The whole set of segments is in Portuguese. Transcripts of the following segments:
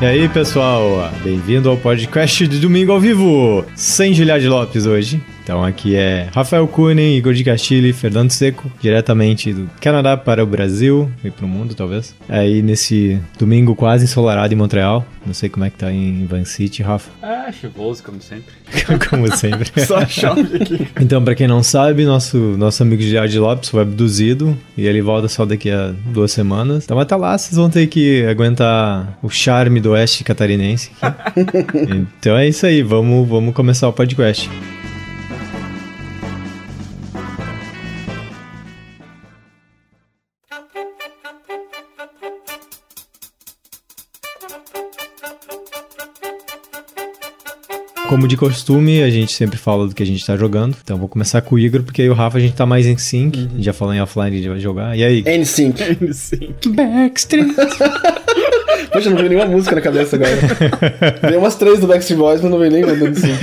E aí, pessoal, bem-vindo ao podcast de domingo ao vivo, sem Giliade Lopes hoje. Então aqui é Rafael Kunen, Igor de Castilho e Fernando Seco, diretamente do Canadá para o Brasil e para o mundo, talvez. Aí nesse domingo quase ensolarado em Montreal. Não sei como é que tá em Van City, Rafa. Ah, chuvoso, como sempre. como sempre. Só chove aqui. Então, para quem não sabe, nosso, nosso amigo Gerard Lopes foi abduzido e ele volta só daqui a duas semanas. Então até lá vocês vão ter que aguentar o charme do oeste catarinense. então é isso aí, vamos, vamos começar o podcast. Como de costume, a gente sempre fala do que a gente tá jogando. Então vou começar com o Igor, porque aí o Rafa a gente tá mais em sync. Uhum. A gente já falou em offline, a gente vai jogar. E aí? N-Sync. N-Sync. Backstreet. Poxa, não veio nenhuma música na cabeça agora. Veio umas três do Backstreet Boys, mas não veio nenhuma do N-Sync.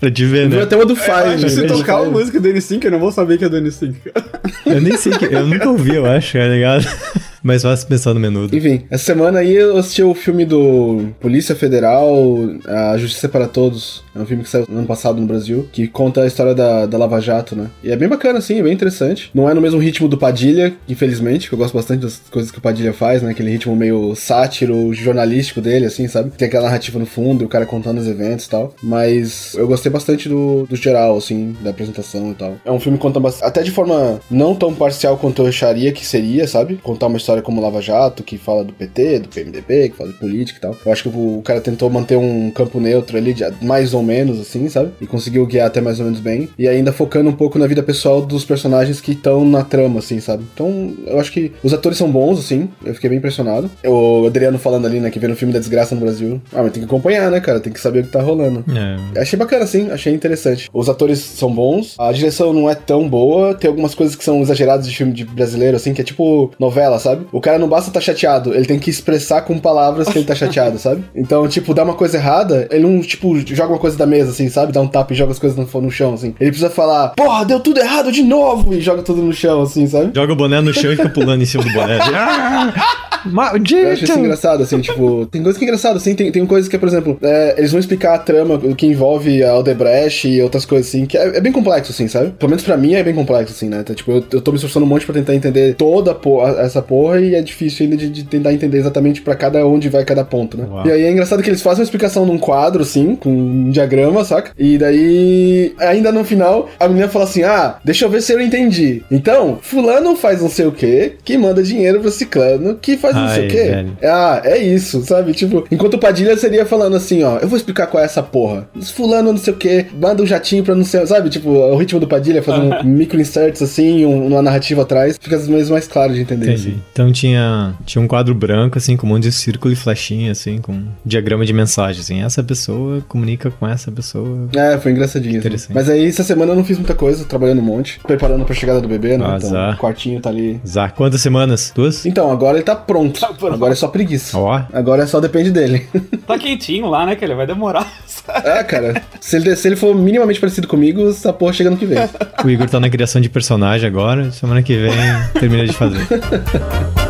pra te ver, né? Veio até uma do Five. Se né? tocar uma música do N-Sync, eu não vou saber que é do N-Sync. Eu nem sei que... Eu nunca ouvi, eu acho, é ligado? Mas fácil pensar no menudo. Enfim, essa semana aí eu assisti o filme do Polícia Federal, A Justiça para Todos. É um filme que saiu no ano passado no Brasil, que conta a história da, da Lava Jato, né? E é bem bacana, assim, é bem interessante. Não é no mesmo ritmo do Padilha, infelizmente, que eu gosto bastante das coisas que o Padilha faz, né? Aquele ritmo meio sátiro, jornalístico dele, assim, sabe? Tem aquela narrativa no fundo, o cara contando os eventos e tal. Mas eu gostei bastante do, do geral, assim, da apresentação e tal. É um filme que conta bastante, até de forma não tão parcial quanto eu acharia que seria, sabe? Contar uma história como Lava Jato, que fala do PT, do PMDB, que fala de política e tal. Eu acho que o cara tentou manter um campo neutro ali, mais ou menos, assim, sabe? E conseguiu guiar até mais ou menos bem. E ainda focando um pouco na vida pessoal dos personagens que estão na trama, assim, sabe? Então, eu acho que os atores são bons, assim. Eu fiquei bem impressionado. O Adriano falando ali, né, que vê no filme da desgraça no Brasil. Ah, mas tem que acompanhar, né, cara? Tem que saber o que tá rolando. É. Achei bacana, assim. Achei interessante. Os atores são bons. A direção não é tão boa. Tem algumas coisas que são exageradas de filme de brasileiro, assim, que é tipo novela, sabe? O cara não basta estar tá chateado, ele tem que expressar com palavras que ele tá chateado, sabe? Então, tipo, dá uma coisa errada, ele não, tipo, joga uma coisa da mesa, assim, sabe? Dá um tapa e joga as coisas no, no chão, assim. Ele precisa falar, porra, deu tudo errado de novo! E joga tudo no chão, assim, sabe? Joga o boné no chão e fica pulando em cima do boné. Maldito! Eu acho isso engraçado, assim, tipo, tem coisas que é engraçado, assim, tem, tem coisas que, por exemplo, é, eles vão explicar a trama, o que envolve a Aldebrecht e outras coisas, assim, que é, é, bem complexo, assim, sabe? Pelo menos pra mim é bem complexo, assim, né? Então, tipo, eu, eu tô me esforçando um monte pra tentar entender toda porra, essa porra e é difícil ainda de, de tentar entender exatamente pra cada onde vai cada ponto, né? Uau. E aí é engraçado que eles fazem uma explicação num quadro, assim, com um diagrama, saca? E daí, ainda no final, a menina fala assim: ah, deixa eu ver se eu entendi. Então, fulano faz não sei o que, que manda dinheiro pro ciclano, que faz não Ai, sei o que. velho. Ah, é isso, sabe? Tipo, enquanto o Padilha seria falando assim, ó, eu vou explicar qual é essa porra. Fulano não sei o que, manda um jatinho pra não sei, sabe? Tipo, o ritmo do Padilha fazendo micro inserts assim, um, uma narrativa atrás, fica às vezes mais claro de entender. Entendi. Assim. Então tinha, tinha um quadro branco, assim, com um monte de círculo e flechinha, assim, com um diagrama de mensagem, assim. Essa pessoa comunica com essa pessoa. É, foi engraçadinho. Interessante. Mas aí, essa semana eu não fiz muita coisa, trabalhando um monte, preparando pra chegada do bebê, né? Azar. Então, o quartinho tá ali. Zá, quantas semanas? Duas? Então, agora ele tá pronto. Tá pronto. Agora é só preguiça. Ó, Agora só depende dele. Tá quentinho lá, né, que ele vai demorar. é, cara. Se ele, se ele for minimamente parecido comigo, essa porra chega no que vem. o Igor tá na criação de personagem agora. Semana que vem termina de fazer.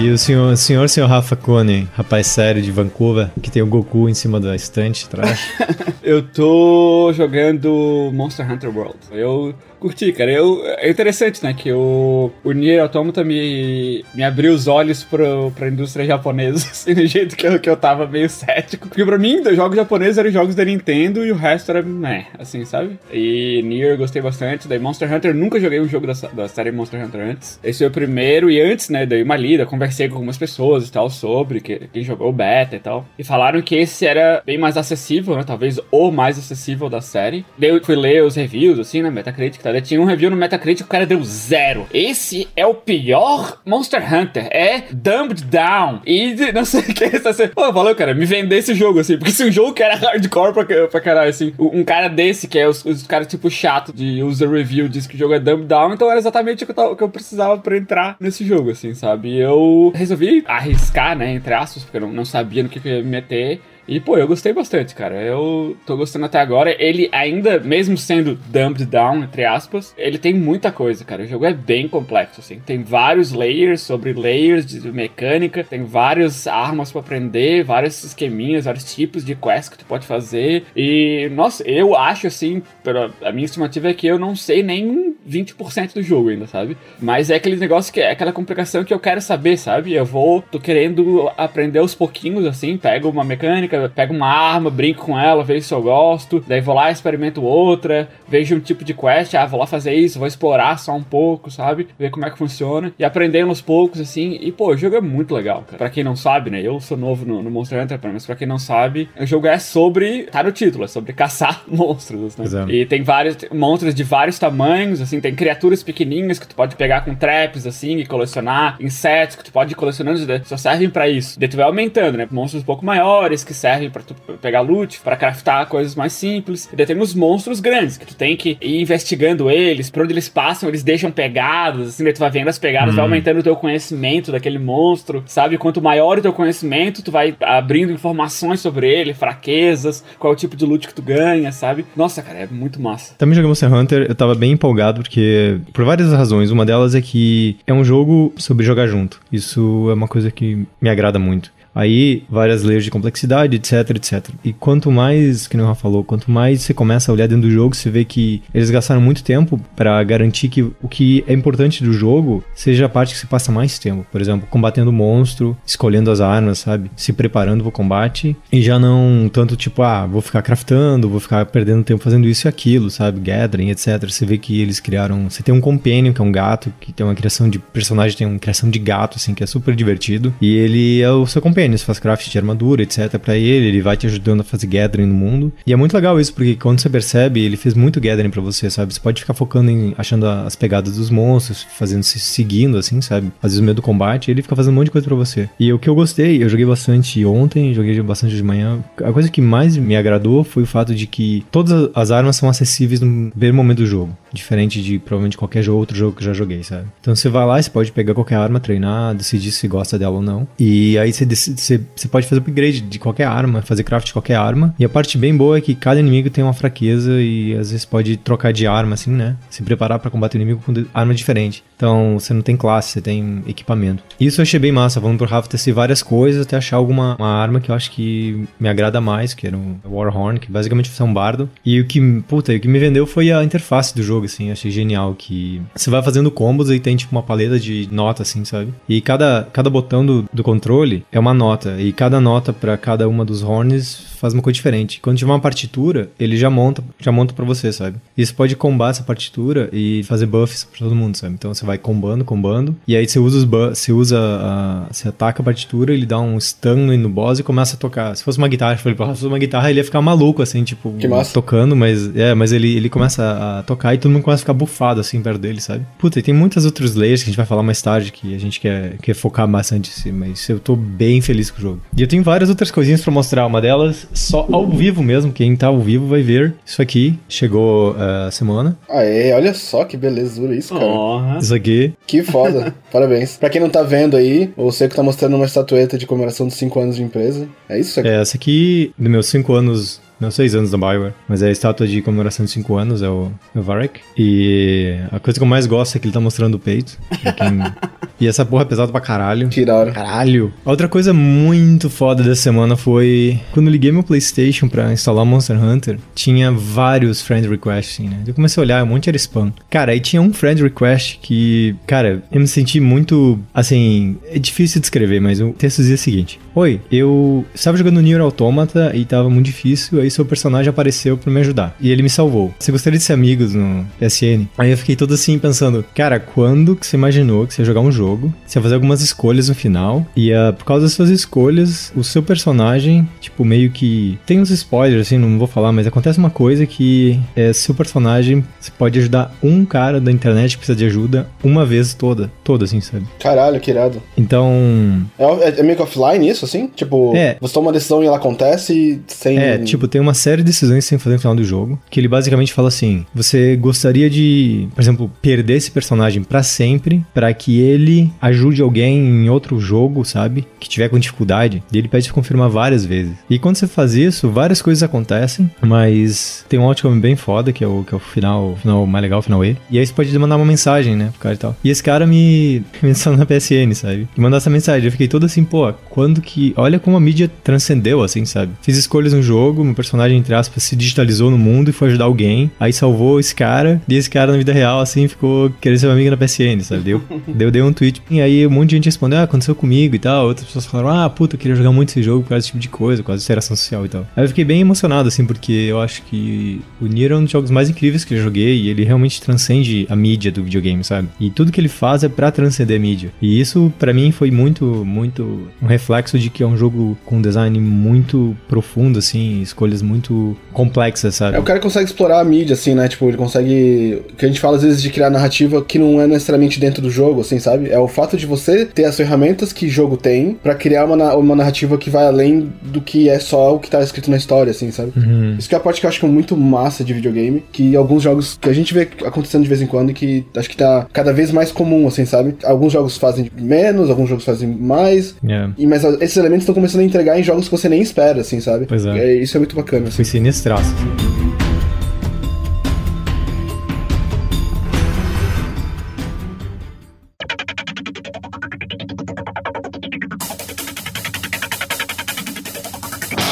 E o senhor, senhor, senhor Rafa Kone, rapaz sério de Vancouver, que tem o Goku em cima da estante atrás. Eu tô jogando Monster Hunter World. Eu Curti, cara. Eu, é interessante, né? Que o, o Nier Automata me, me abriu os olhos pro, pra indústria japonesa, assim, do jeito que eu, que eu tava meio cético. Porque pra mim, os jogos japoneses eram jogos da Nintendo e o resto era, né, assim, sabe? E Nier eu gostei bastante. Daí Monster Hunter, nunca joguei um jogo da, da série Monster Hunter antes. Esse foi o primeiro, e antes, né, dei uma lida, conversei com algumas pessoas e tal sobre que, quem jogou o beta e tal. E falaram que esse era bem mais acessível, né? Talvez o mais acessível da série. Daí eu fui ler os reviews, assim, na Metacritic, Daí tinha um review no Metacritic, o cara deu zero. Esse é o pior Monster Hunter. É dumbed down. E não sei o que. Assim, Pô, falou, cara, me vender esse jogo, assim. Porque se um jogo que era hardcore pra, pra caralho, assim, um cara desse, que é os, os caras tipo chato de user review, diz que o jogo é dumbed down, então era exatamente o que eu, que eu precisava pra entrar nesse jogo, assim, sabe? E eu resolvi arriscar, né, entre aspas, porque eu não, não sabia no que, que eu ia me meter. E, pô, eu gostei bastante, cara. Eu tô gostando até agora. Ele ainda, mesmo sendo dumbed down, entre aspas, ele tem muita coisa, cara. O jogo é bem complexo, assim. Tem vários layers sobre layers de mecânica, tem várias armas para aprender, vários esqueminhas, vários tipos de quests que tu pode fazer. E, nossa, eu acho, assim, pela, a minha estimativa é que eu não sei nem 20% do jogo ainda, sabe? Mas é aquele negócio que é aquela complicação que eu quero saber, sabe? Eu vou, tô querendo aprender aos pouquinhos, assim, pego uma mecânica, pego uma arma, brinco com ela, vejo se eu gosto, daí vou lá, experimento outra, vejo um tipo de quest, ah, vou lá fazer isso, vou explorar só um pouco, sabe? Ver como é que funciona e aprendendo aos poucos, assim. E, pô, o jogo é muito legal, cara. Pra quem não sabe, né? Eu sou novo no, no Monster Hunter, mas pra quem não sabe, o jogo é sobre. Tá no título, é sobre caçar monstros, né? Exato. E tem vários monstros de vários tamanhos, assim, tem criaturas pequenininhas que tu pode pegar com traps, assim, e colecionar, insetos que tu pode ir colecionando, só servem pra isso. Daí tu vai aumentando, né? Monstros um pouco maiores que servem pra tu pegar loot, pra craftar coisas mais simples. E daí tem os monstros grandes, que tu tem que ir investigando eles, por onde eles passam, eles deixam pegadas, assim, daí tu vai vendo as pegadas, vai aumentando o teu conhecimento daquele monstro, sabe? Quanto maior o teu conhecimento, tu vai abrindo informações sobre ele, fraquezas, qual é o tipo de loot que tu ganha, sabe? Nossa, cara, é muito massa. Também joguei Monster Hunter, eu tava bem empolgado porque, por várias razões, uma delas é que é um jogo sobre jogar junto. Isso é uma coisa que me agrada muito. Aí, várias layers de complexidade, etc, etc. E quanto mais, que o Rafa falou, quanto mais você começa a olhar dentro do jogo, você vê que eles gastaram muito tempo para garantir que o que é importante do jogo seja a parte que você passa mais tempo. Por exemplo, combatendo monstro, escolhendo as armas, sabe? Se preparando pro combate. E já não tanto tipo, ah, vou ficar craftando, vou ficar perdendo tempo fazendo isso e aquilo, sabe? Gathering, etc. Você vê que eles criaram. Você tem um companion, que é um gato, que tem uma criação de personagem, tem uma criação de gato, assim, que é super divertido. E ele é o seu companion, você faz craft de armadura, etc. para ele, ele vai te ajudando a fazer gathering no mundo. E é muito legal isso, porque quando você percebe, ele fez muito gathering para você, sabe? Você pode ficar focando em achando as pegadas dos monstros, fazendo se seguindo, assim, sabe? Vezes no meio do combate, ele fica fazendo um monte de coisa para você. E o que eu gostei, eu joguei bastante ontem, joguei bastante de manhã. A coisa que mais me agradou foi o fato de que todas as armas são acessíveis no primeiro momento do jogo. Diferente de provavelmente qualquer jogo, outro jogo que eu já joguei, sabe? Então você vai lá, você pode pegar qualquer arma, treinar, decidir se gosta dela ou não. E aí você, decide, você, você pode fazer upgrade de qualquer arma, fazer craft de qualquer arma. E a parte bem boa é que cada inimigo tem uma fraqueza e às vezes pode trocar de arma, assim, né? Se preparar para combater o inimigo com arma diferente. Então você não tem classe, você tem equipamento. Isso eu achei bem massa. Vamos pro Rafa testar várias coisas até achar alguma uma arma que eu acho que me agrada mais, que era o Warhorn, que basicamente é um bardo. E o que, puta, o que me vendeu foi a interface do jogo, assim. Achei genial que você vai fazendo combos e tem tipo uma paleta de nota, assim, sabe? E cada, cada botão do, do controle é uma nota. E cada nota para cada uma dos horns faz uma coisa diferente. Quando tiver uma partitura, ele já monta, já monta para você, sabe? E você pode combar essa partitura e fazer buffs para todo mundo, sabe? Então você vai combando, combando, e aí você usa os buffs, você usa a, você ataca a partitura, ele dá um stun no boss e começa a tocar. Se fosse uma guitarra, eu falei, se fosse uma guitarra, ele ia ficar maluco assim, tipo, tocando, mas é, mas ele, ele começa a tocar e todo mundo começa a ficar bufado assim perto dele, sabe? Puta, e tem muitas outras layers que a gente vai falar mais tarde que a gente quer, quer focar bastante assim, mas eu tô bem feliz com o jogo. E eu tenho várias outras coisinhas para mostrar, uma delas só ao vivo mesmo. Quem tá ao vivo vai ver isso aqui. Chegou a uh, semana. Aê, olha só que belezura isso, cara. Uhum. Isso aqui. Que foda. Parabéns. Pra quem não tá vendo aí, o Seco tá mostrando uma estatueta de comemoração dos 5 anos de empresa. É isso, Seco? É, essa aqui, dos meus 5 anos não, seis anos da Bioware. Mas é a estátua de comemoração de cinco anos, é o, é o Varek. E a coisa que eu mais gosto é que ele tá mostrando o peito. Quem, E essa porra é pesada pra caralho. Hora. Caralho. Outra coisa muito foda dessa semana foi quando eu liguei meu PlayStation pra instalar Monster Hunter, tinha vários friend requests, assim, né? Eu comecei a olhar, um monte era spam. Cara, aí tinha um friend request que, cara, eu me senti muito, assim, é difícil descrever, mas o texto dizia o seguinte: Oi, eu estava jogando Nier Automata e tava muito difícil, aí seu personagem apareceu pra me ajudar. E ele me salvou. Você gostaria de ser amigos no PSN? Aí eu fiquei todo assim pensando, cara, quando que você imaginou que você ia jogar um jogo, você ia fazer algumas escolhas no final, e uh, por causa das suas escolhas, o seu personagem, tipo, meio que. Tem uns spoilers, assim, não vou falar, mas acontece uma coisa que é seu personagem, você pode ajudar um cara da internet que precisa de ajuda uma vez toda. Toda, assim, sabe? Caralho, que irado. Então. É, é, é meio que offline isso, assim? Tipo, É. você toma uma decisão e ela acontece sem. É, tipo, tem uma série de decisões que você tem que fazer no final do jogo, que ele basicamente fala assim: você gostaria de, por exemplo, perder esse personagem pra sempre, pra que ele ajude alguém em outro jogo, sabe? Que tiver com dificuldade, e ele pede pra confirmar várias vezes. E quando você faz isso, várias coisas acontecem, mas tem um outcome bem foda, que é o, que é o final, o final mais legal, o final E. E aí você pode mandar uma mensagem, né, pro cara e tal. E esse cara me me adicionou na PSN, sabe? E mandou essa mensagem. Eu fiquei todo assim, pô, quando que. Olha como a mídia transcendeu, assim, sabe? Fiz escolhas no jogo, meu entre aspas, se digitalizou no mundo e foi ajudar alguém. Aí salvou esse cara. E esse cara, na vida real, assim, ficou querendo ser meu amigo na PSN, sabe? Deu, deu, deu um tweet. E aí um monte de gente respondeu, ah, aconteceu comigo e tal. Outras pessoas falaram, ah, puta, eu queria jogar muito esse jogo por causa desse tipo de coisa, por causa de interação social e tal. Aí eu fiquei bem emocionado, assim, porque eu acho que o Nier é um dos jogos mais incríveis que eu joguei e ele realmente transcende a mídia do videogame, sabe? E tudo que ele faz é pra transcender a mídia. E isso, pra mim, foi muito, muito um reflexo de que é um jogo com um design muito profundo, assim, escolhas muito complexas, sabe? É, o cara consegue explorar a mídia, assim, né? Tipo, ele consegue. Que a gente fala às vezes de criar narrativa que não é necessariamente dentro do jogo, assim, sabe? É o fato de você ter as ferramentas que o jogo tem pra criar uma, uma narrativa que vai além do que é só o que tá escrito na história, assim, sabe? Uhum. Isso que é a parte que eu acho que é muito massa de videogame, que alguns jogos que a gente vê acontecendo de vez em quando e que acho que tá cada vez mais comum, assim, sabe? Alguns jogos fazem menos, alguns jogos fazem mais. É. E, mas esses elementos estão começando a entregar em jogos que você nem espera, assim, sabe? Pois é. Isso é muito bacana, assim. Foi sinistraço.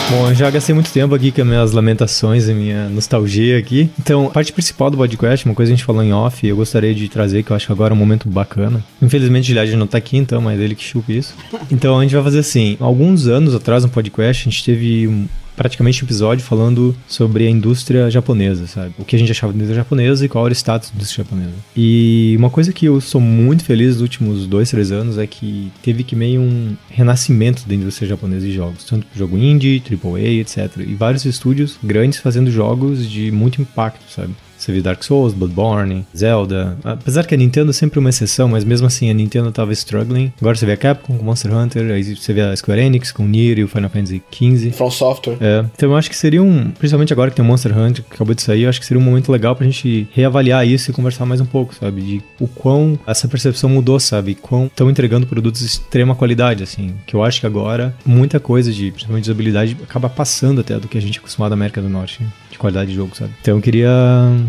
Bom, eu já gastei muito tempo aqui com as minhas lamentações e minha nostalgia aqui. Então, a parte principal do podcast, uma coisa que a gente falou em off, eu gostaria de trazer, que eu acho que agora é um momento bacana. Infelizmente, o Gilead não tá aqui, então, mas ele que chupa isso. Então, a gente vai fazer assim. Alguns anos atrás, no podcast, a gente teve praticamente um episódio falando sobre a indústria japonesa, sabe? O que a gente achava da indústria japonesa e qual era o status da indústria japonesa. E uma coisa que eu sou muito feliz nos últimos dois, três anos é que teve que meio um renascimento da indústria japonesa de jogos, tanto jogo indie, AAA, etc. E vários estúdios grandes fazendo jogos de muito impacto, sabe? Você viu Dark Souls, Bloodborne, Zelda. Apesar que a Nintendo é sempre uma exceção, mas mesmo assim a Nintendo tava struggling. Agora você vê a Capcom com Monster Hunter, aí você vê a Square Enix com Nier e o Final Fantasy XV. From Software. É, então eu acho que seria um, principalmente agora que tem o Monster Hunter que acabou de sair, eu acho que seria um momento legal pra gente reavaliar isso e conversar mais um pouco, sabe? De o quão essa percepção mudou, sabe? Quão estão entregando produtos de extrema qualidade, assim. Que eu acho que agora muita coisa de, principalmente de usabilidade, acaba passando até do que a gente é acostumado na América do Norte, de qualidade de jogo, sabe? Então eu queria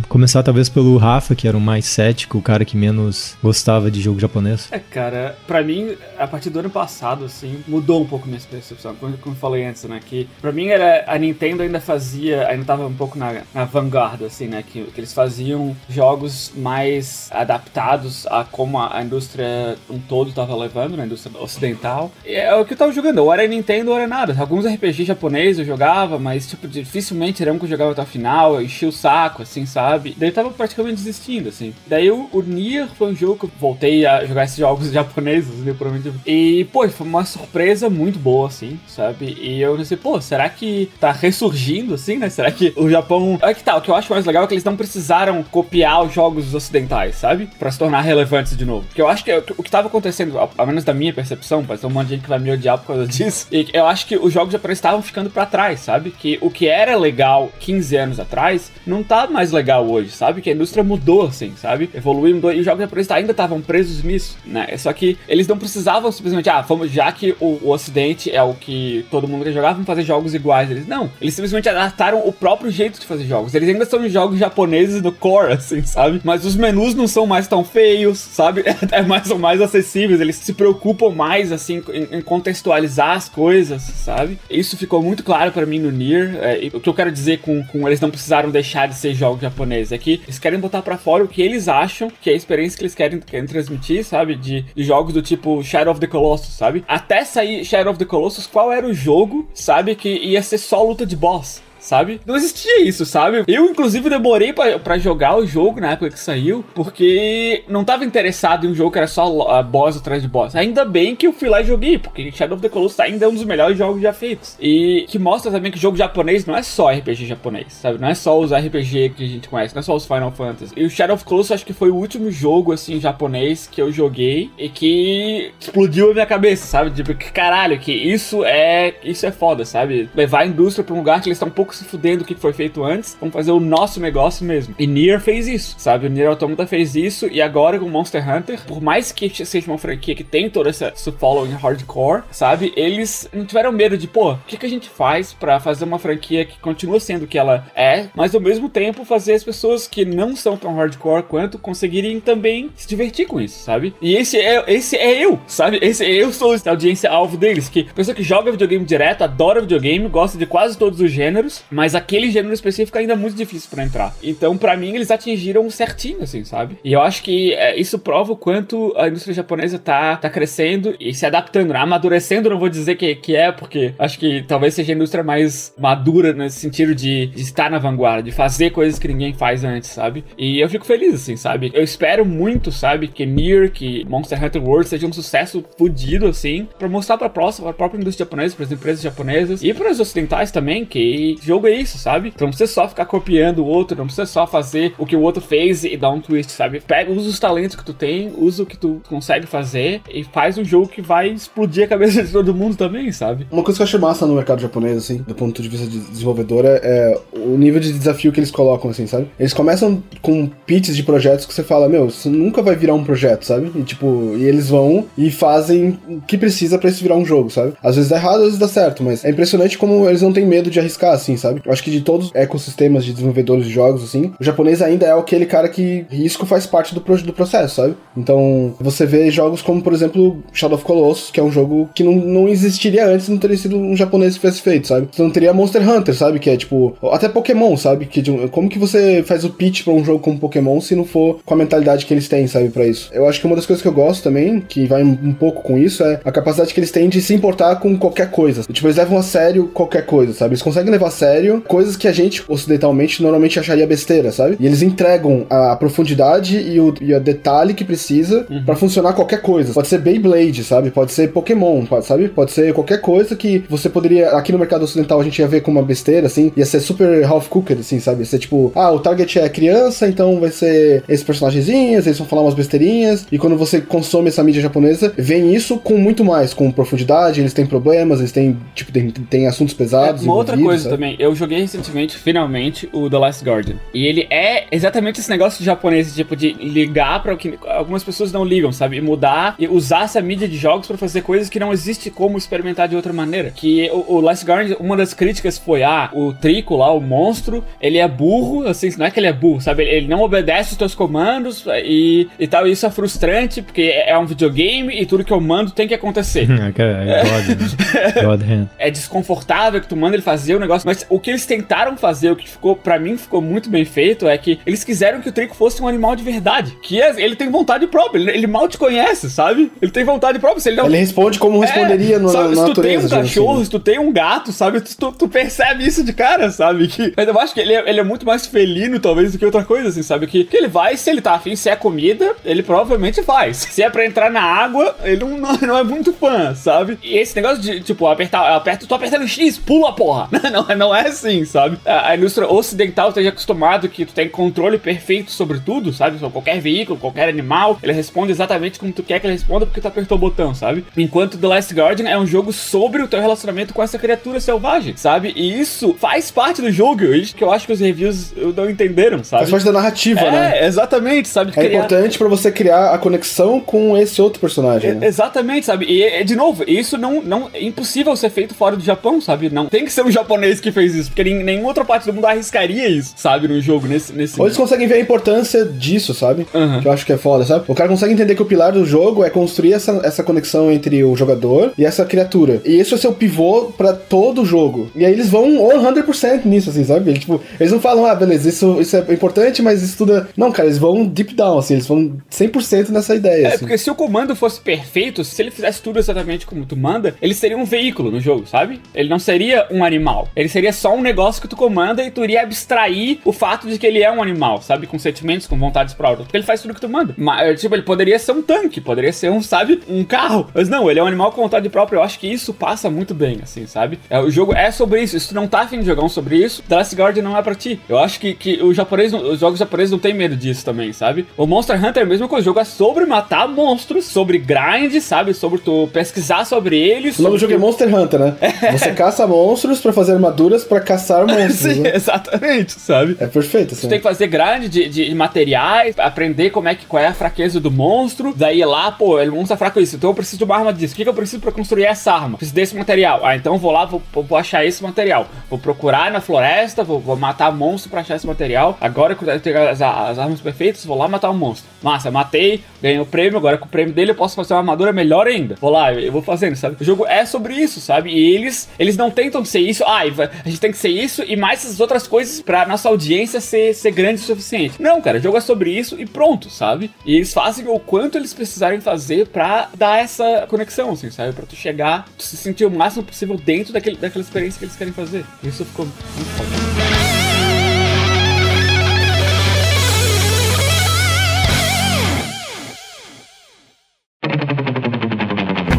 começar talvez pelo Rafa, que era o mais cético, o cara que menos gostava de jogo japonês. É, cara, pra mim, a partir do ano passado, assim, mudou um pouco minha percepção. Como, como eu falei antes, né? Que pra mim era. A Nintendo ainda fazia. Ainda tava um pouco na, na vanguarda, assim, né? Que, que eles faziam jogos mais adaptados a como a, a indústria um todo tava levando, né? A indústria ocidental. E é o que eu tava jogando. Ou era Nintendo ou era nada. Alguns RPG japoneses eu jogava, mas, tipo, dificilmente era um que eu jogava o final. Enchi o saco, assim, sabe? Daí eu tava praticamente desistindo, assim. Daí o, o Nier foi um jogo que eu voltei a jogar esses jogos japoneses, né, provavelmente. E, pô, foi uma surpresa muito boa, assim, sabe? E eu pensei, pô, será que tá ressurgindo, assim, né? Será que o Japão. Olha que tal, o que eu acho mais legal é que eles não precisaram copiar os jogos ocidentais, sabe? Pra se tornar relevantes de novo. Porque eu acho que o que tava acontecendo, ao, menos da minha percepção, pode ter um monte de gente que vai me odiar por causa disso, e eu acho que os jogos japoneses estavam ficando pra trás, sabe? Que o que era legal, que 15 anos atrás, não tá mais legal hoje, sabe? Que a indústria mudou, assim, sabe? Evoluiu, mudou, e os jogos japoneses ainda estavam presos nisso, né? Só que eles não precisavam simplesmente, ah, vamos, já que o, o ocidente é o que todo mundo quer jogar, vamos fazer jogos iguais. Eles não, eles simplesmente adaptaram o próprio jeito de fazer jogos. Eles ainda são jogos japoneses do core, assim, sabe? Mas os menus não são mais tão feios, sabe? É mais ou mais acessíveis, eles se preocupam mais, assim, em, em contextualizar as coisas, sabe? Isso ficou muito claro para mim no Nier. É, o que eu quero dizer com, com eles não precisaram deixar de ser jogos japoneses é que eles querem botar para fora o que eles acham que é a experiência que eles querem, querem transmitir, sabe? De, de, jogos do tipo Shadow of the Colossus, sabe? Até sair Shadow of the Colossus, qual era o jogo, sabe? Que ia ser só luta de boss sabe? Não existia isso, sabe? Eu, inclusive, demorei para jogar o jogo na época que saiu, porque não tava interessado em um jogo que era só a boss atrás de boss. Ainda bem que eu fui lá e joguei, porque Shadow of the Colossus ainda é um dos melhores jogos já feitos. E que mostra também que o jogo japonês não é só RPG japonês, sabe? Não é só os RPG que a gente conhece, não é só os Final Fantasy. E o Shadow of the Colossus acho que foi o último jogo, assim, japonês que eu joguei e que explodiu a minha cabeça, sabe? Tipo, que caralho, que isso é, isso é foda, sabe? Levar a indústria pra um lugar que eles estão um pouco se fudendo o que foi feito antes, vamos fazer o nosso negócio mesmo. E Nier fez isso, sabe? O Nier Automata fez isso e agora com Monster Hunter, por mais que seja uma franquia que tem todo esse, esse following hardcore, sabe? Eles não tiveram medo de, pô, o que, que a gente faz para fazer uma franquia que continua sendo o que ela é, mas ao mesmo tempo fazer as pessoas que não são tão hardcore quanto conseguirem também se divertir com isso, sabe? E esse é, esse é eu, sabe? Esse eu sou a audiência alvo deles, que pessoa que joga videogame direto, adora videogame, gosta de quase todos os gêneros, mas aquele gênero específico ainda é muito difícil para entrar. Então, para mim, eles atingiram certinho, assim, sabe? E eu acho que é, isso prova o quanto a indústria japonesa tá, tá crescendo e se adaptando. Né? Amadurecendo, não vou dizer que, que é, porque acho que talvez seja a indústria mais madura nesse sentido de, de estar na vanguarda, de fazer coisas que ninguém faz antes, sabe? E eu fico feliz, assim, sabe? Eu espero muito, sabe, que Nier, que Monster Hunter World seja um sucesso fodido, assim, pra mostrar pra próxima, pra própria indústria japonesa, pras empresas japonesas e pras ocidentais também, que jogo é isso, sabe? Então não precisa só ficar copiando o outro, não precisa só fazer o que o outro fez e dar um twist, sabe? Pega, usa os talentos que tu tem, usa o que tu consegue fazer e faz um jogo que vai explodir a cabeça de todo mundo também, sabe? Uma coisa que eu acho massa no mercado japonês, assim, do ponto de vista de desenvolvedora, é o nível de desafio que eles colocam, assim, sabe? Eles começam com pitches de projetos que você fala, meu, isso nunca vai virar um projeto, sabe? E tipo, e eles vão e fazem o que precisa para isso virar um jogo, sabe? Às vezes dá errado, às vezes dá certo, mas é impressionante como eles não têm medo de arriscar, assim, sabe? Eu acho que de todos os ecossistemas de desenvolvedores de jogos, assim, o japonês ainda é aquele cara que risco faz parte do, do processo, sabe? Então, você vê jogos como, por exemplo, Shadow of Colossus, que é um jogo que não, não existiria antes, não teria sido um japonês que tivesse feito, sabe? Você não teria Monster Hunter, sabe? Que é tipo, até Pokémon, sabe? Que como que você faz o pitch pra um jogo como Pokémon se não for com a mentalidade que eles têm, sabe, para isso? Eu acho que uma das coisas que eu gosto também, que vai um pouco com isso, é a capacidade que eles têm de se importar com qualquer coisa. Tipo, eles levam a sério qualquer coisa, sabe? Eles conseguem levar a sério coisas que a gente, ocidentalmente, normalmente acharia besteira, sabe? E eles entregam a profundidade e o, e o detalhe que precisa uhum. para funcionar qualquer coisa. Pode ser Beyblade, sabe? Pode ser Pokémon, pode, sabe? Pode ser qualquer coisa que você poderia. Aqui no mercado ocidental a gente ia ver como uma besteira, assim. Ia ser super half-cooked, assim, sabe? Ia ser tipo, ah, o target é criança, então vai ser esses personagenzinhos, eles vão falar umas besteirinhas. E quando você consome essa mídia japonesa, vem isso com muito mais, com profundidade, eles têm problemas, eles têm, tipo, tem, tem assuntos pesados. É, uma outra coisa sabe? também, eu joguei recentemente, finalmente, o The Last Guardian. E ele é exatamente esse negócio de japonês, tipo, de ligar para o que algumas pessoas não ligam, sabe? E mudar e usar essa mídia de jogos para fazer coisas que não existe como experimentar de outra maneira. Que o, o Last Guardian, uma das críticas foi, ah, o Trico lá, o monstro, ele é burro, assim, não é que ele é burro, sabe? Ele não obedece os teus comandos e, e tal, e isso é frustrante, porque é um videogame e tudo que eu mando tem que acontecer. é, God, né? God hand. é desconfortável que tu manda ele fazer o negócio, mas o que eles tentaram fazer, o que ficou, para mim, ficou muito bem feito, é que eles quiseram que o Trico fosse um animal de verdade. Que é, ele tem vontade própria, ele, ele, mal te conhece, sabe? Ele tem vontade própria. Se ele, não... ele responde como é, responderia no, sabe, na Se tu tem um assim, cachorro, assim. se tu tem um gato, sabe? Tu, tu, percebe isso de cara, sabe? Que, mas eu acho que ele é, ele é muito mais felino, talvez, do que outra coisa, assim, sabe? Que, que ele vai, se ele tá afim, se é comida, ele provavelmente faz. Se é pra entrar na água, ele não, não, não é muito fã, sabe? E esse negócio de, tipo, apertar, aperta, tô apertando X, pula, porra. Não, não é assim, sabe? A, a indústria ocidental esteja acostumado que tu tem controle perfeito sobre tudo, sabe? Sobre qualquer veículo, qualquer animal, ele responde exatamente como tu quer que ele responda porque tu apertou o botão, sabe? Enquanto The Last Guardian é um jogo sobre o teu relacionamento com essa criatura selvagem, sabe? E isso faz parte do jogo, isso que eu acho que os reviews não entenderam, sabe? Faz parte da narrativa, é, né? exatamente, sabe? É importante para você criar a conexão com esse outro personagem. Né? Exatamente, sabe? E, de novo, isso não, não é impossível ser feito fora do Japão, sabe? Não tem que ser um japonês que fez isso, porque nenhuma outra parte do mundo arriscaria isso, sabe? No jogo, nesse. nesse... Ou eles conseguem ver a importância disso, sabe? Uhum. Que eu acho que é foda, sabe? O cara consegue entender que o pilar do jogo é construir essa, essa conexão entre o jogador e essa criatura. E esse vai ser o pivô para todo o jogo. E aí eles vão 100% nisso, assim, sabe? Eles, tipo, eles não falam, ah, beleza, isso, isso é importante, mas isso tudo. É... Não, cara, eles vão deep down, assim, eles vão 100% nessa ideia. É, assim. porque se o comando fosse perfeito, se ele fizesse tudo exatamente como tu manda, ele seria um veículo no jogo, sabe? Ele não seria um animal. Ele seria só um negócio que tu comanda e tu iria abstrair o fato de que ele é um animal, sabe? Com sentimentos, com vontades próprias. Porque ele faz tudo que tu manda. Mas, tipo, ele poderia ser um tanque, poderia ser um, sabe, um carro. Mas não, ele é um animal com vontade própria. Eu acho que isso passa muito bem, assim, sabe? É, o jogo é sobre isso. Se tu não tá afim de jogar um sobre isso, The Last Guardian não é pra ti. Eu acho que, que o japonês, os jogos japoneses não tem medo disso também, sabe? O Monster Hunter é mesmo que o jogo é sobre matar monstros, sobre grind, sabe? Sobre tu pesquisar sobre eles. O nome do jogo é Monster Hunter, né? Você caça monstros para fazer armaduras para caçar monstros. Sim, né? exatamente, sabe? É perfeito, assim. Tu tem que fazer grind de, de, materiais, aprender como é que, qual é a fraqueza do monstro. Daí lá, pô, ele monstro é fraco isso. Então eu preciso de uma arma disso. O que, que eu preciso para construir essa arma? Preciso desse material. Ah, então vou lá, vou, vou achar esse material. Vou procurar na floresta, vou, vou matar monstro para achar esse material. Agora que eu tenho as, as armas perfeitas, vou lá matar um monstro. Massa, matei, ganhei o prêmio. Agora com o prêmio dele eu posso fazer uma armadura melhor ainda. Vou lá, eu, eu vou fazendo, sabe? O jogo é sobre isso, sabe? E eles, eles não tentam ser isso. Ah, a gente tem que ser isso e mais essas outras coisas pra nossa audiência ser, ser grande o suficiente. Não, cara, o jogo é sobre isso e pronto, sabe? E eles fazem o quanto eles precisarem fazer pra dar essa conexão, assim, sabe? Pra tu chegar, tu se sentir o máximo possível dentro daquele, daquela experiência que eles querem fazer. Isso ficou muito foda.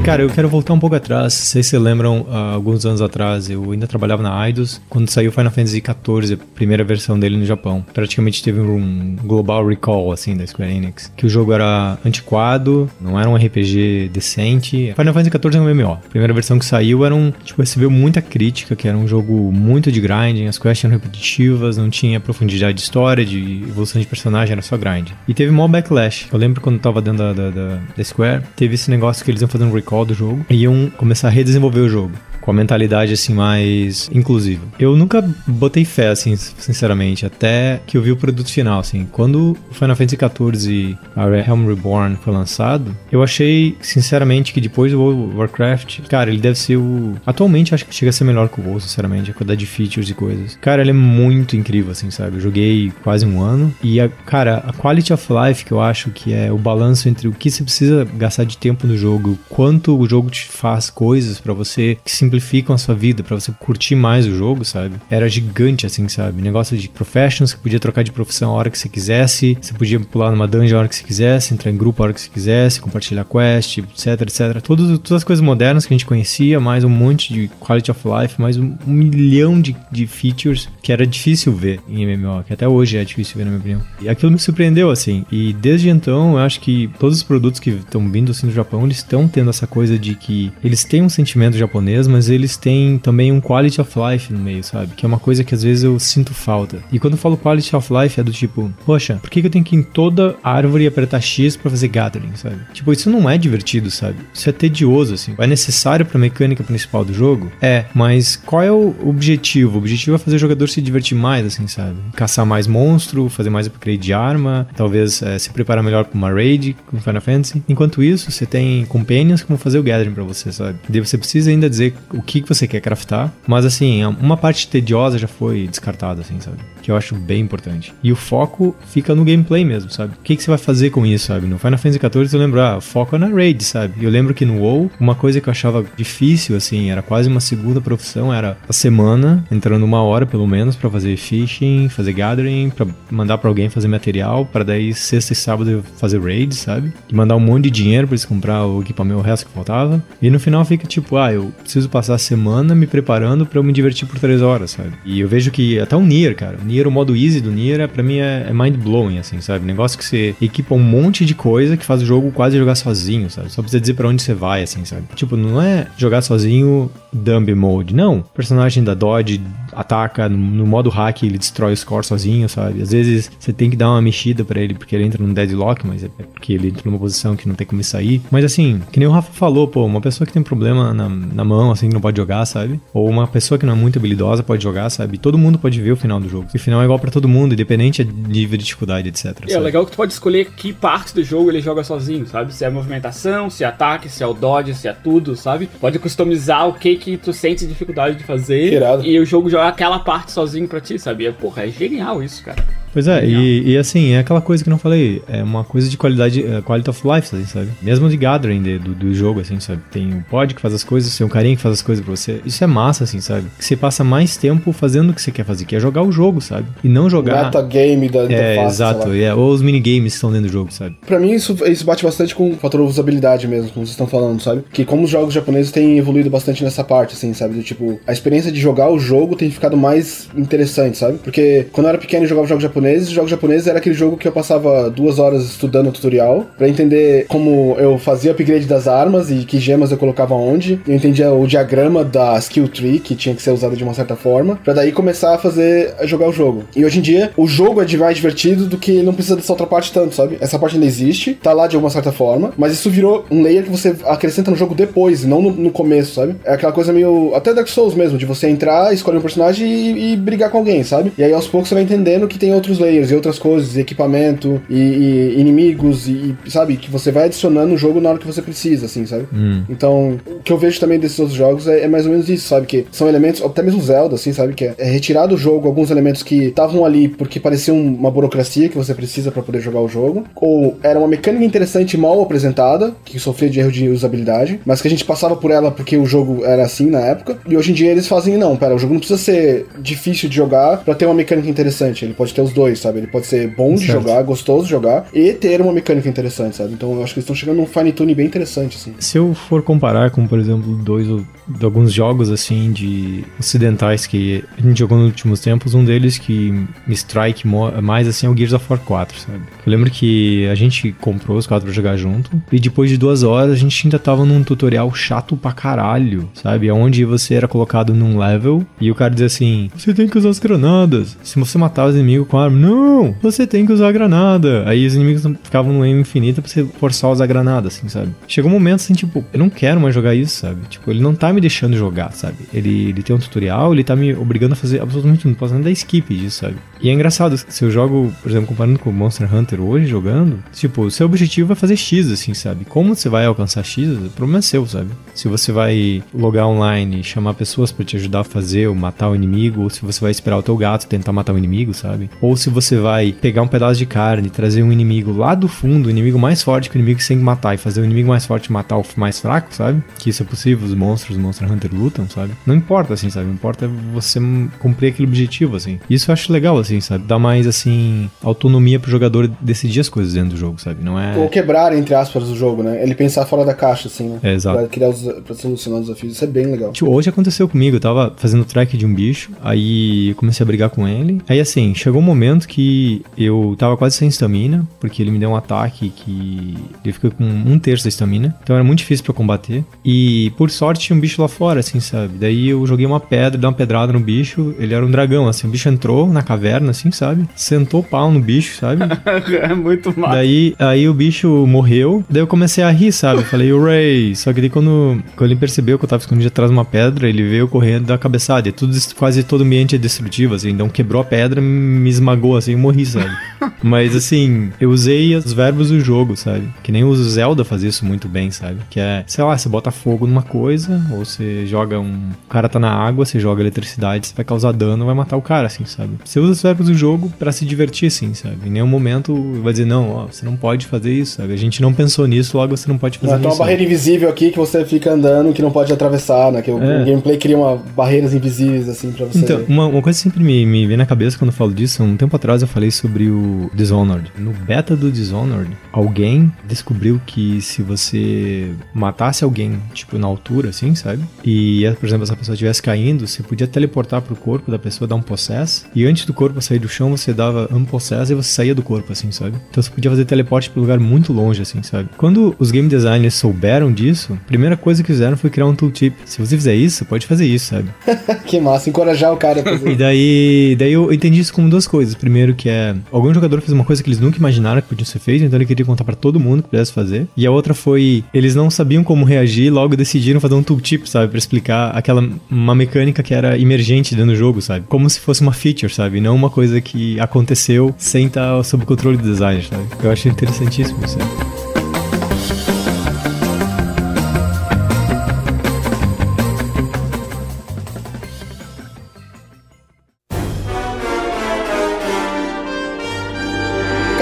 Cara, eu quero voltar um pouco atrás. Vocês se lembram, uh, alguns anos atrás, eu ainda trabalhava na Eidos, quando saiu Final Fantasy XIV, a primeira versão dele no Japão. Praticamente teve um global recall, assim, da Square Enix. Que o jogo era antiquado, não era um RPG decente. Final Fantasy XIV é um MMO. A primeira versão que saiu era um... Tipo, recebeu muita crítica, que era um jogo muito de grinding, as quests eram repetitivas, não tinha profundidade de história, de evolução de personagem, era só grind. E teve mó backlash. Eu lembro quando tava dentro da, da, da, da Square, teve esse negócio que eles iam fazer um recall do jogo. E iam começar a redesenvolver o jogo com a mentalidade assim mais inclusiva. Eu nunca botei fé assim, sinceramente, até que eu vi o produto final assim. Quando o Final Fantasy XIV a Realm Reborn foi lançado, eu achei sinceramente que depois of Warcraft, cara, ele deve ser o atualmente acho que chega a ser melhor que o WoW, sinceramente, a quantidade de features e coisas. Cara, ele é muito incrível assim, sabe? Eu joguei quase um ano e a, cara, a quality of life que eu acho que é o balanço entre o que você precisa gastar de tempo no jogo, quanto o jogo te faz coisas para você que simplesmente simplificam a sua vida para você curtir mais o jogo, sabe? Era gigante, assim, sabe? Negócio de professions, que podia trocar de profissão a hora que você quisesse, você podia pular numa dungeon a hora que você quisesse, entrar em grupo a hora que você quisesse, compartilhar quest, etc, etc. Todas, todas as coisas modernas que a gente conhecia, mais um monte de quality of life, mais um, um milhão de, de features que era difícil ver em MMO, que até hoje é difícil ver, na minha opinião. E aquilo me surpreendeu, assim. E desde então, eu acho que todos os produtos que estão vindo assim do Japão, eles estão tendo essa coisa de que eles têm um sentimento japonês, mas eles têm também um quality of life no meio, sabe? Que é uma coisa que às vezes eu sinto falta. E quando eu falo quality of life é do tipo, poxa, por que, eu tenho que ir em toda árvore apertar X para fazer gathering, sabe? Tipo, isso não é divertido, sabe? Isso é tedioso, assim. É necessário pra mecânica principal do jogo? É, mas qual é o objetivo? O objetivo é fazer o jogador se divertir mais, assim, sabe? Caçar mais monstro, fazer mais upgrade de arma, talvez é, se preparar melhor pra uma raid com Final Fantasy. Enquanto isso, você tem companions que vão fazer o gathering pra você, sabe? E você precisa ainda dizer o que, você quer craftar. Mas assim, uma parte tediosa já foi descartada, assim, sabe? Que eu acho bem importante. E o foco fica no gameplay mesmo, sabe? O que, que você vai fazer com isso, sabe? No Final Fantasy XIV eu lembro, ah, foco é na raid, sabe? Eu lembro que no WoW, uma coisa que eu achava difícil, assim, era quase uma segunda profissão, era a semana, entrando uma hora pelo menos para fazer fishing, fazer gathering, para mandar para alguém fazer material, para daí sexta e sábado fazer raid, sabe? E mandar um monte de dinheiro para eles comprar o equipamento, o resto que faltava. E no final fica tipo, ah, eu preciso passar a semana me preparando para eu me divertir por três horas, sabe? E eu vejo que até o Nier, cara, o Nier, o modo easy do Nier, é, pra mim é, é mind blowing, assim, sabe? Negócio que você equipa um monte de coisa que faz o jogo quase jogar sozinho, sabe? Só precisa dizer para onde você vai, assim, sabe? Tipo, não é jogar sozinho dumb mode, não. O personagem da Dodge ataca no modo hack, ele destrói o score sozinho, sabe? Às vezes você tem que dar uma mexida para ele porque ele entra num deadlock, mas é porque ele entra numa posição que não tem como sair. Mas assim, que nem o Rafa falou, pô, uma pessoa que tem problema na, na mão, assim, que não pode jogar, sabe? Ou uma pessoa que não é muito habilidosa pode jogar, sabe? Todo mundo pode ver o final do jogo. E final é igual para todo mundo, independente de nível de dificuldade, etc. E é legal que tu pode escolher que parte do jogo ele joga sozinho, sabe? Se é movimentação, se é ataque, se é o dodge, se é tudo, sabe? Pode customizar o que que tu sente dificuldade de fazer. Irado. E o jogo joga aquela parte sozinho sozinho pra ti, sabia? Porra, é genial isso, cara. Pois é, e, e, assim, é aquela coisa que não falei, é uma coisa de qualidade, uh, quality of life, assim, sabe? Mesmo de gathering de, do, do jogo, assim, sabe? Tem o pod que faz as coisas, tem um carinha que faz as coisas pra você. Isso é massa, assim, sabe? Que você passa mais tempo fazendo o que você quer fazer, que é jogar o jogo, sabe? E não jogar. Metagame da interface. É, exato, é, ou os minigames que estão dentro do jogo, sabe? Pra mim, isso, isso bate bastante com o fator usabilidade mesmo, como vocês estão falando, sabe? Que como os jogos japoneses têm evoluído bastante nessa parte, assim, sabe? Do tipo, a experiência de jogar o jogo tem ficado mais interessante, sabe? Porque quando eu era pequeno e jogava jogos japoneses, os jogos japoneses era aquele jogo que eu passava duas horas estudando o tutorial para entender como eu fazia upgrade das armas e que gemas eu colocava onde. Eu entendia o diagrama da skill tree que tinha que ser usado de uma certa forma, para daí começar a fazer a jogar o jogo. E hoje em dia, o jogo é mais divertido do que não precisa dessa outra parte tanto, sabe? Essa parte ainda existe, tá lá de alguma certa forma, mas isso virou um layer que você acrescenta no jogo depois, não no, no começo, sabe? É aquela coisa meio. Até Dark Souls mesmo, de você entrar, escolher um personagem e, e brigar com alguém, sabe? E aí aos poucos você vai entendendo que tem outros layers e outras coisas coisas, equipamento e, e inimigos e, sabe, que você vai adicionando no jogo na hora que você precisa, assim, sabe? Hum. Então, o que eu vejo também desses outros jogos é, é, mais ou menos isso, sabe? Que são elementos, até mesmo Zelda, assim, sabe? Que é, é retirar do jogo alguns elementos que estavam ali porque pareciam uma burocracia que você precisa para poder jogar o jogo, ou era uma mecânica interessante mal apresentada, que sofria de erro de usabilidade, mas que a gente passava por ela porque o jogo era assim na época, e hoje em dia eles fazem, não, pera, o jogo não precisa ser difícil de jogar para ter uma mecânica interessante, ele pode ter os dois, sabe? Ele pode ser bom de certo. jogar, gostoso de jogar e ter uma mecânica interessante, sabe? Então eu acho que eles estão chegando num fine tune bem interessante, assim. Se eu for comparar com, por exemplo, dois ou alguns jogos assim de ocidentais que a gente jogou nos últimos tempos, um deles que me strike mais assim é o Gears of War 4, sabe? Eu lembro que a gente comprou os quatro pra jogar junto e depois de duas horas a gente ainda tava num tutorial chato pra caralho, sabe? Onde você era colocado num level e o cara dizia assim: você tem que usar as granadas. Se você matar os inimigos com a não, você tem que usar a granada. Aí os inimigos ficavam no aim infinito pra você forçar a usar a granada, assim, sabe? Chegou um momento assim, tipo, eu não quero mais jogar isso, sabe? Tipo, ele não tá me deixando jogar, sabe? Ele, ele tem um tutorial, ele tá me obrigando a fazer absolutamente não posso nem dar skip disso, sabe? E é engraçado, se eu jogo, por exemplo, comparando com o Monster Hunter hoje, jogando, tipo, o seu objetivo é fazer X, assim, sabe? Como você vai alcançar X, o problema é seu, sabe? Se você vai logar online chamar pessoas para te ajudar a fazer ou matar o inimigo, ou se você vai esperar o teu gato tentar matar o inimigo, sabe? Ou se você vai pegar um pedaço de carne, trazer um inimigo lá do fundo, o inimigo mais forte que o inimigo que você tem que matar, e fazer o inimigo mais forte matar o mais fraco, sabe? Que isso é possível, os monstros, os Monster Hunter lutam, sabe? Não importa, assim, sabe? O importa é você cumprir aquele objetivo, assim. Isso eu acho legal, assim, sabe? Dá mais, assim, autonomia pro jogador decidir as coisas dentro do jogo, sabe? Não é. Ou quebrar, entre aspas, o jogo, né? Ele pensar fora da caixa, assim, né? É, exato. Pra, criar os, pra solucionar os desafios. Isso é bem legal. Tipo, hoje aconteceu comigo, eu tava fazendo track de um bicho, aí eu comecei a brigar com ele. Aí, assim, chegou um momento que eu tava quase sem estamina, porque ele me deu um ataque que ele ficou com um terço da estamina. Então era muito difícil para combater. E por sorte tinha um bicho lá fora, assim, sabe? Daí eu joguei uma pedra, dei uma pedrada no bicho. Ele era um dragão, assim. O bicho entrou na caverna, assim, sabe? Sentou o pau no bicho, sabe? é muito mal. Daí aí o bicho morreu. Daí eu comecei a rir, sabe? Eu falei, Ray. Só que daí quando, quando ele percebeu que eu tava escondido atrás de uma pedra, ele veio correndo da cabeçada. E tudo, quase todo o ambiente é destrutivo, assim. Então quebrou a pedra, me esmagou esmagou, assim, eu morri, sabe? Mas assim, eu usei os verbos do jogo, sabe? Que nem o Zelda fazia isso muito bem, sabe? Que é, sei lá, você bota fogo numa coisa, ou você joga um. O cara tá na água, você joga eletricidade, você vai causar dano, vai matar o cara, assim, sabe? Você usa os verbos do jogo para se divertir, assim, sabe? Em nenhum momento vai dizer, não, ó, você não pode fazer isso, sabe? A gente não pensou nisso, logo você não pode fazer Não, tem uma isso. barreira invisível aqui que você fica andando, que não pode atravessar, né? Que o, É. o gameplay cria uma barreiras invisíveis, assim, pra você. Então, uma, uma coisa que sempre me, me vem na cabeça quando eu falo disso, um tempo atrás eu falei sobre o Dishonored. No beta do Dishonored, alguém descobriu que se você matasse alguém, tipo, na altura, assim, sabe? E, por exemplo, essa pessoa estivesse caindo, você podia teleportar pro corpo da pessoa, dar um possess, e antes do corpo sair do chão, você dava um possess e você saía do corpo, assim, sabe? Então você podia fazer teleporte pra um lugar muito longe, assim, sabe? Quando os game designers souberam disso, a primeira coisa que fizeram foi criar um tooltip. Se você fizer isso, pode fazer isso, sabe? que massa, encorajar o cara a E fazer. daí, daí eu entendi isso como duas coisas. Primeiro que é, algum jogador fez uma coisa que eles nunca imaginaram que podia ser feita, então ele queria contar pra todo mundo que pudesse fazer. E a outra foi, eles não sabiam como reagir, logo decidiram fazer um tooltip, sabe, Pra explicar aquela uma mecânica que era emergente dentro do jogo, sabe? Como se fosse uma feature, sabe? Não uma coisa que aconteceu sem estar sob controle do designer, sabe? Eu acho interessantíssimo isso. Sabe?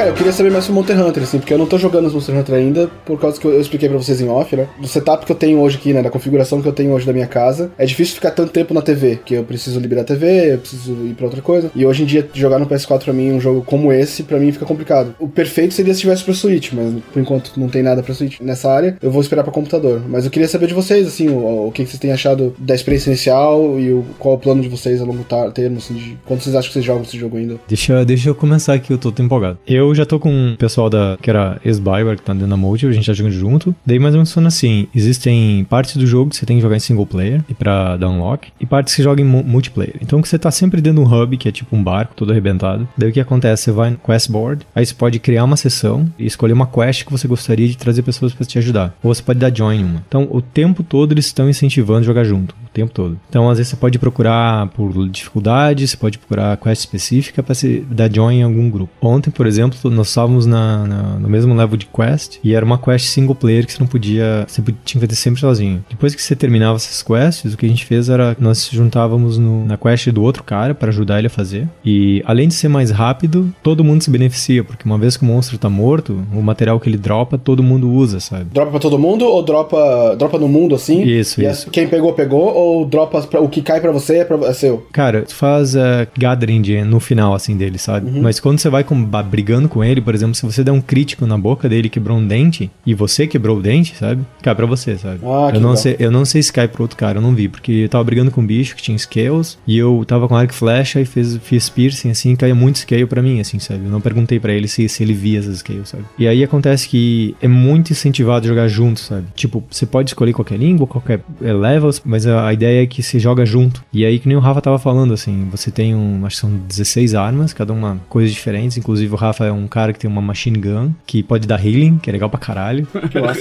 Eu queria saber mais sobre Monster Hunter, assim, porque eu não tô jogando os Monster Hunter ainda, por causa que eu, eu expliquei pra vocês em off, né? Do setup que eu tenho hoje aqui, né? Da configuração que eu tenho hoje da minha casa. É difícil ficar tanto tempo na TV, porque eu preciso liberar a TV, eu preciso ir pra outra coisa. E hoje em dia, jogar no PS4 pra mim, um jogo como esse, pra mim fica complicado. O perfeito seria se tivesse pra Switch, mas por enquanto não tem nada pra Switch nessa área. Eu vou esperar pra computador. Mas eu queria saber de vocês, assim, o, o que que vocês têm achado da experiência inicial e o, qual o plano de vocês a longo termo, assim, de quanto vocês acham que vocês jogam esse jogo ainda. Deixa, deixa eu começar aqui, eu tô empolgado. Eu já tô com o pessoal da, que era ex-Bioware, que tá dentro da Motive, a gente tá jogando junto. Daí mais ou menos funciona assim, existem partes do jogo que você tem que jogar em single player e pra dar unlock, e partes que você joga em mu- multiplayer. Então que você tá sempre dentro de um hub, que é tipo um barco todo arrebentado. Daí o que acontece? Você vai no quest board, aí você pode criar uma sessão e escolher uma quest que você gostaria de trazer pessoas pra te ajudar. Ou você pode dar join uma. Então o tempo todo eles estão incentivando jogar junto. O tempo todo. Então, às vezes, você pode procurar por dificuldade, você pode procurar quest específica para se dar join em algum grupo. Ontem, por exemplo, nós estávamos na, na- no mesmo level de quest e era uma quest single player que você não podia. Você podia- tinha que fazer sempre sozinho. Depois que você terminava essas quests, o que a gente fez era nós se juntávamos no- na quest do outro cara para ajudar ele a fazer. E além de ser mais rápido, todo mundo se beneficia, porque uma vez que o monstro tá morto, o material que ele dropa, todo mundo usa, sabe? Dropa pra todo mundo ou dropa, dropa no mundo assim? Isso, e isso. quem pegou, pegou? Ou dropa pra- o que cai pra você é, pra, é seu? Cara, tu faz uh, gathering no final, assim, dele, sabe? Uhum. Mas quando você vai com- brigando com ele, por exemplo, se você der um crítico na boca dele quebrou um dente, e você quebrou o dente, sabe? Cai pra você, sabe? Ah, eu, não legal. sei, eu não sei se cai pro outro cara, eu não vi, porque eu tava brigando com um bicho que tinha scales, e eu tava com arco e flecha e fez, fiz piercing, assim, caía muito scale pra mim, assim, sabe? Eu não perguntei pra ele se, se ele via essas scales, sabe? E aí acontece que é muito incentivado jogar junto, sabe? Tipo, você pode escolher qualquer língua, qualquer é, levels, mas a, a ideia é que você joga junto. E aí, que nem o Rafa tava falando, assim, você tem um, acho que são 16 armas, cada uma coisas diferentes. Inclusive, o Rafa é um cara que tem uma machine gun, que pode dar healing, que é legal pra caralho.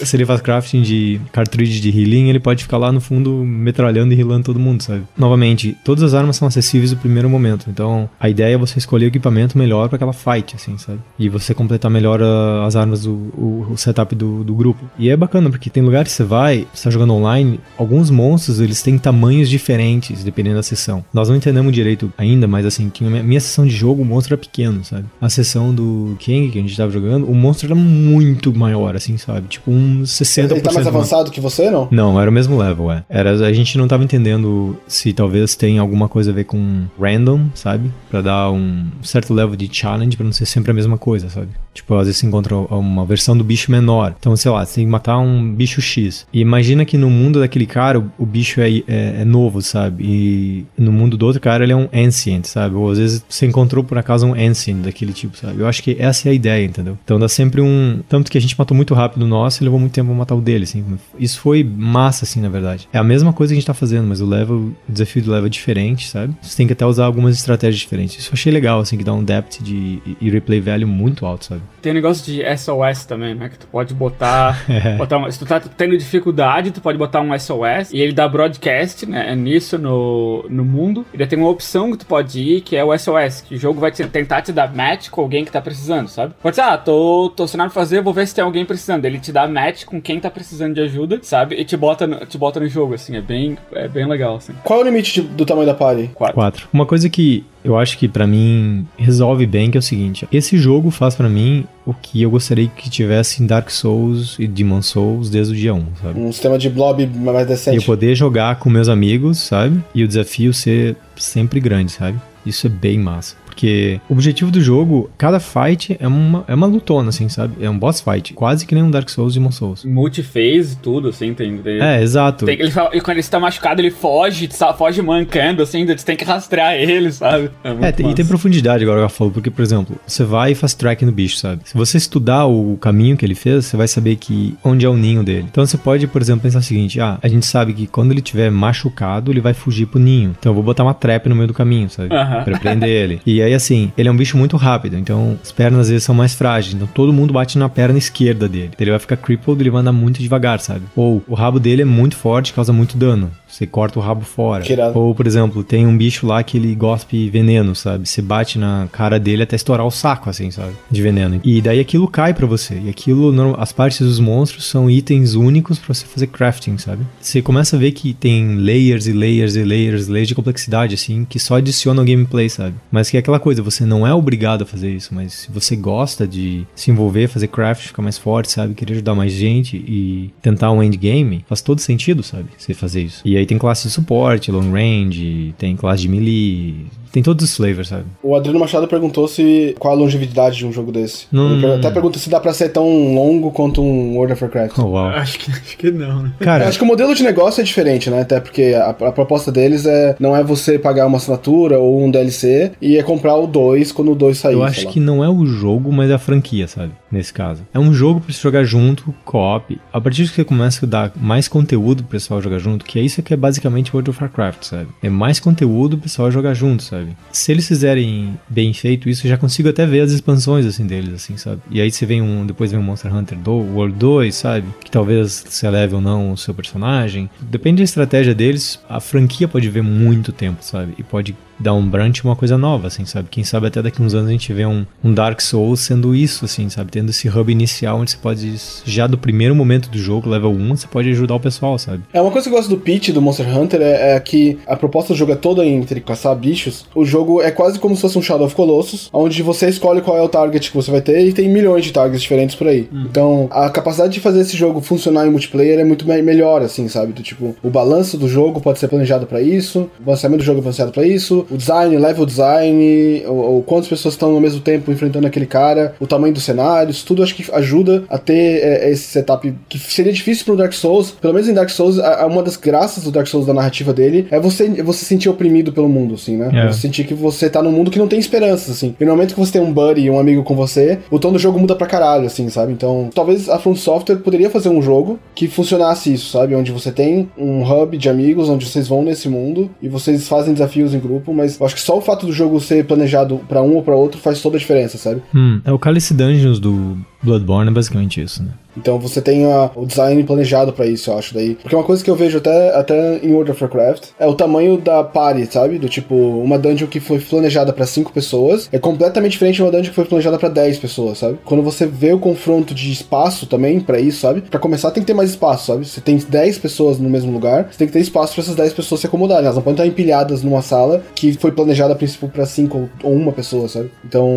Se ele faz crafting de cartridge de healing, ele pode ficar lá no fundo metralhando e healando todo mundo, sabe? Novamente, todas as armas são acessíveis no primeiro momento. Então, a ideia é você escolher o equipamento melhor pra aquela fight, assim, sabe? E você completar melhor ah, as armas, do, o, o setup do, do grupo. E é bacana, porque tem lugares que você vai, você tá jogando online, alguns monstros, eles têm tamanhos diferentes, dependendo da sessão. Nós não entendemos direito ainda, mas assim, que minha, minha sessão de jogo, o monstro era pequeno, sabe? A sessão do King, que a gente tava jogando, o monstro era muito maior, assim, sabe? Tipo, uns 60% Ele tá mais avançado que você, não? Não, era o mesmo level, é. Era, a gente não tava entendendo se talvez tem alguma coisa a ver com random, sabe? Pra dar um certo level de challenge pra não ser sempre a mesma coisa, sabe? Tipo, às vezes você encontra uma versão do bicho menor. Então, sei lá, você tem que matar um bicho X. E imagina que no mundo daquele cara, o, o bicho é, é, é novo, sabe? E no mundo do outro cara, ele é um ancient, sabe? Ou às vezes você encontrou por acaso um ancient daquele tipo, sabe? Eu acho que essa é a ideia, entendeu? Então dá sempre um. Tanto que a gente matou muito rápido o nosso e levou muito tempo pra matar o dele, assim. Isso foi massa, assim, na verdade. É a mesma coisa que a gente tá fazendo, mas o level, o desafio do level é diferente, sabe? Você tem que até usar algumas estratégias diferentes. Isso eu achei legal, assim, que dá um depth de, e replay value muito alto, sabe? Tem um negócio de SOS também, né? Que tu pode botar. É. botar uma- se tu tá tendo dificuldade, tu pode botar um SOS e ele dá broadcast, né? É nisso no, no mundo. E daí tem uma opção que tu pode ir, que é o SOS, que o jogo vai te- tentar te dar match com alguém que tá precisando, sabe? Pode ser, ah, tô, tô pra fazer, vou ver se tem alguém precisando. Ele te dá match com quem tá precisando de ajuda, sabe? E te bota no, te bota no jogo, assim. É bem, é bem legal, assim. Qual é o limite de- do tamanho da party? Quatro. 4. Uma coisa que eu acho que pra mim resolve bem que é o seguinte, esse jogo faz pra mim o que eu gostaria que tivesse em Dark Souls e Demon Souls desde o dia 1, sabe? Um sistema de blob mais E eu decente. poder jogar com meus amigos, sabe? E o desafio ser sempre grande, sabe? Isso é bem massa. Porque o objetivo do jogo, cada fight é uma, é uma lutona, assim, sabe? É um boss fight. Quase que nem um Dark Souls e Demon Souls. Multiphase e tudo, assim, tem. tem- É, exato. Tem, ele, e quando ele está machucado, ele foge, foge mancando, assim, tu tem que rastrear ele, sabe? muito É, tem- e tem profundidade agora que eu falo, porque, por exemplo, você vai e faz track no bicho, sabe? Se você estudar o caminho que ele fez, você vai saber que onde é o ninho dele. Então você pode, por exemplo, pensar o seguinte: ah, a gente sabe que quando ele tiver machucado, ele vai fugir pro ninho. Então eu vou botar uma trap no meio do caminho, sabe? Aham. Pra prender ele. E aí, assim, ele é um bicho muito rápido, então as pernas às vezes são mais frágeis. Então todo mundo bate na perna esquerda dele. Ele vai ficar crippled, ele vai andar muito devagar, sabe? Ou o rabo dele é muito forte, causa muito dano. Você corta o rabo fora. Que irado. Ou, por exemplo, tem um bicho lá que ele gospe veneno, sabe? Você bate na cara dele até estourar o saco, assim, sabe? De veneno. E daí aquilo cai pra você. E aquilo, não- as partes dos monstros são itens únicos pra você fazer crafting, sabe? Você começa a ver que tem layers e layers e layers, layers de complexidade, assim, que só adicionam ao gameplay, sabe? Mas que é aquela coisa, você não é obrigado a fazer isso, mas se você gosta de se envolver, fazer craft, ficar mais forte, sabe? Querer ajudar mais gente e tentar um endgame, faz todo sentido, sabe? Você fazer isso. E aí tem classe de suporte, long range, tem classe de melee, tem todos os flavors, sabe? O Adriano Machado perguntou se qual a longevidade de um jogo desse. Não- Ele per- até pergunta se dá pra ser tão longo quanto um World of Warcraft. Oh, uau. Acho que, acho que não, né? Eu Cara, acho que o modelo de negócio é diferente, né? Até porque a, a proposta deles é não é você pagar uma assinatura ou um DLC e é comprar o 2 quando o 2 sair. eu acho que não é o jogo, mas é a franquia, sabe? Nesse caso. É um jogo pra você jogar junto, co-op. A partir que você começa a dar mais conteúdo pro pessoal jogar junto, que é isso que é basicamente World of Warcraft, sabe? É mais conteúdo pro pessoal jogar junto, sabe? Se eles fizerem bem feito isso, eu já consigo até ver as expansões, assim, deles, assim, sabe? E aí você vem um, depois vem um Monster Hunter do World 2, sabe? Que talvez você eleve ou não o seu personagem. Depende da estratégia deles, a franquia pode ver muito tempo, sabe? E pode dar um branch uma coisa nova, assim, sabe? Quem sabe até daqui uns anos a gente vê um, um Dark Souls sendo isso, assim, sabe? Tendo esse hub inicial onde você pode, já do primeiro momento do jogo, level 1, você pode ajudar o pessoal, sabe? É uma coisa que eu gosto do pitch do Monster Hunter é, é que a proposta do jogo é toda que caçar bichos. O jogo é quase como se fosse um Shadow of Colossus, onde você escolhe qual é o target que você vai ter e tem milhões de targets diferentes por aí. Então, a capacidade de fazer esse jogo funcionar em multiplayer é muito me- melhor, assim, sabe? Do tipo, o balanço do jogo pode ser planejado pra isso, o balanceamento do jogo é planejado pra isso, o design, level design, ou, ou quantas pessoas estão ao mesmo tempo enfrentando aquele cara, o tamanho dos cenários, tudo acho que ajuda a ter é, esse setup que seria difícil pro Dark Souls. Pelo menos em Dark Souls, a- a- uma das graças do Dark Souls da narrativa dele é você, você se sentir oprimido pelo mundo, assim, né? É. Você sentir que você tá num mundo que não tem esperanças, assim. E no momento que você tem um buddy, um amigo com você, o tom do jogo muda pra caralho, assim, sabe? Então, talvez a From Software poderia fazer um jogo que funcionasse isso, sabe? Onde você tem um hub de amigos, onde vocês vão nesse mundo e vocês fazem desafios em grupo, mas acho que só o fato do jogo ser planejado pra um ou pra outro faz toda a diferença, sabe? Hum, é o Cálice Dungeons do Bloodborne, é basicamente isso, né? Então você tem a- o design planejado pra isso, eu acho daí. Porque uma coisa que eu vejo até, até em World of Warcraft é o tamanho da party, sabe? Do tipo, uma dungeon que foi planejada pra 5 pessoas é completamente diferente de uma dungeon que foi planejada pra 10 pessoas, sabe? Quando você vê o confronto de espaço também pra isso, sabe? Pra começar tem que ter mais espaço, sabe? Você tem 10 pessoas no mesmo lugar, você tem que ter espaço pra essas 10 pessoas se acomodarem. Elas não podem estar empilhadas numa sala que foi planejada a princípio pra 5 ou uma pessoa, sabe? Então,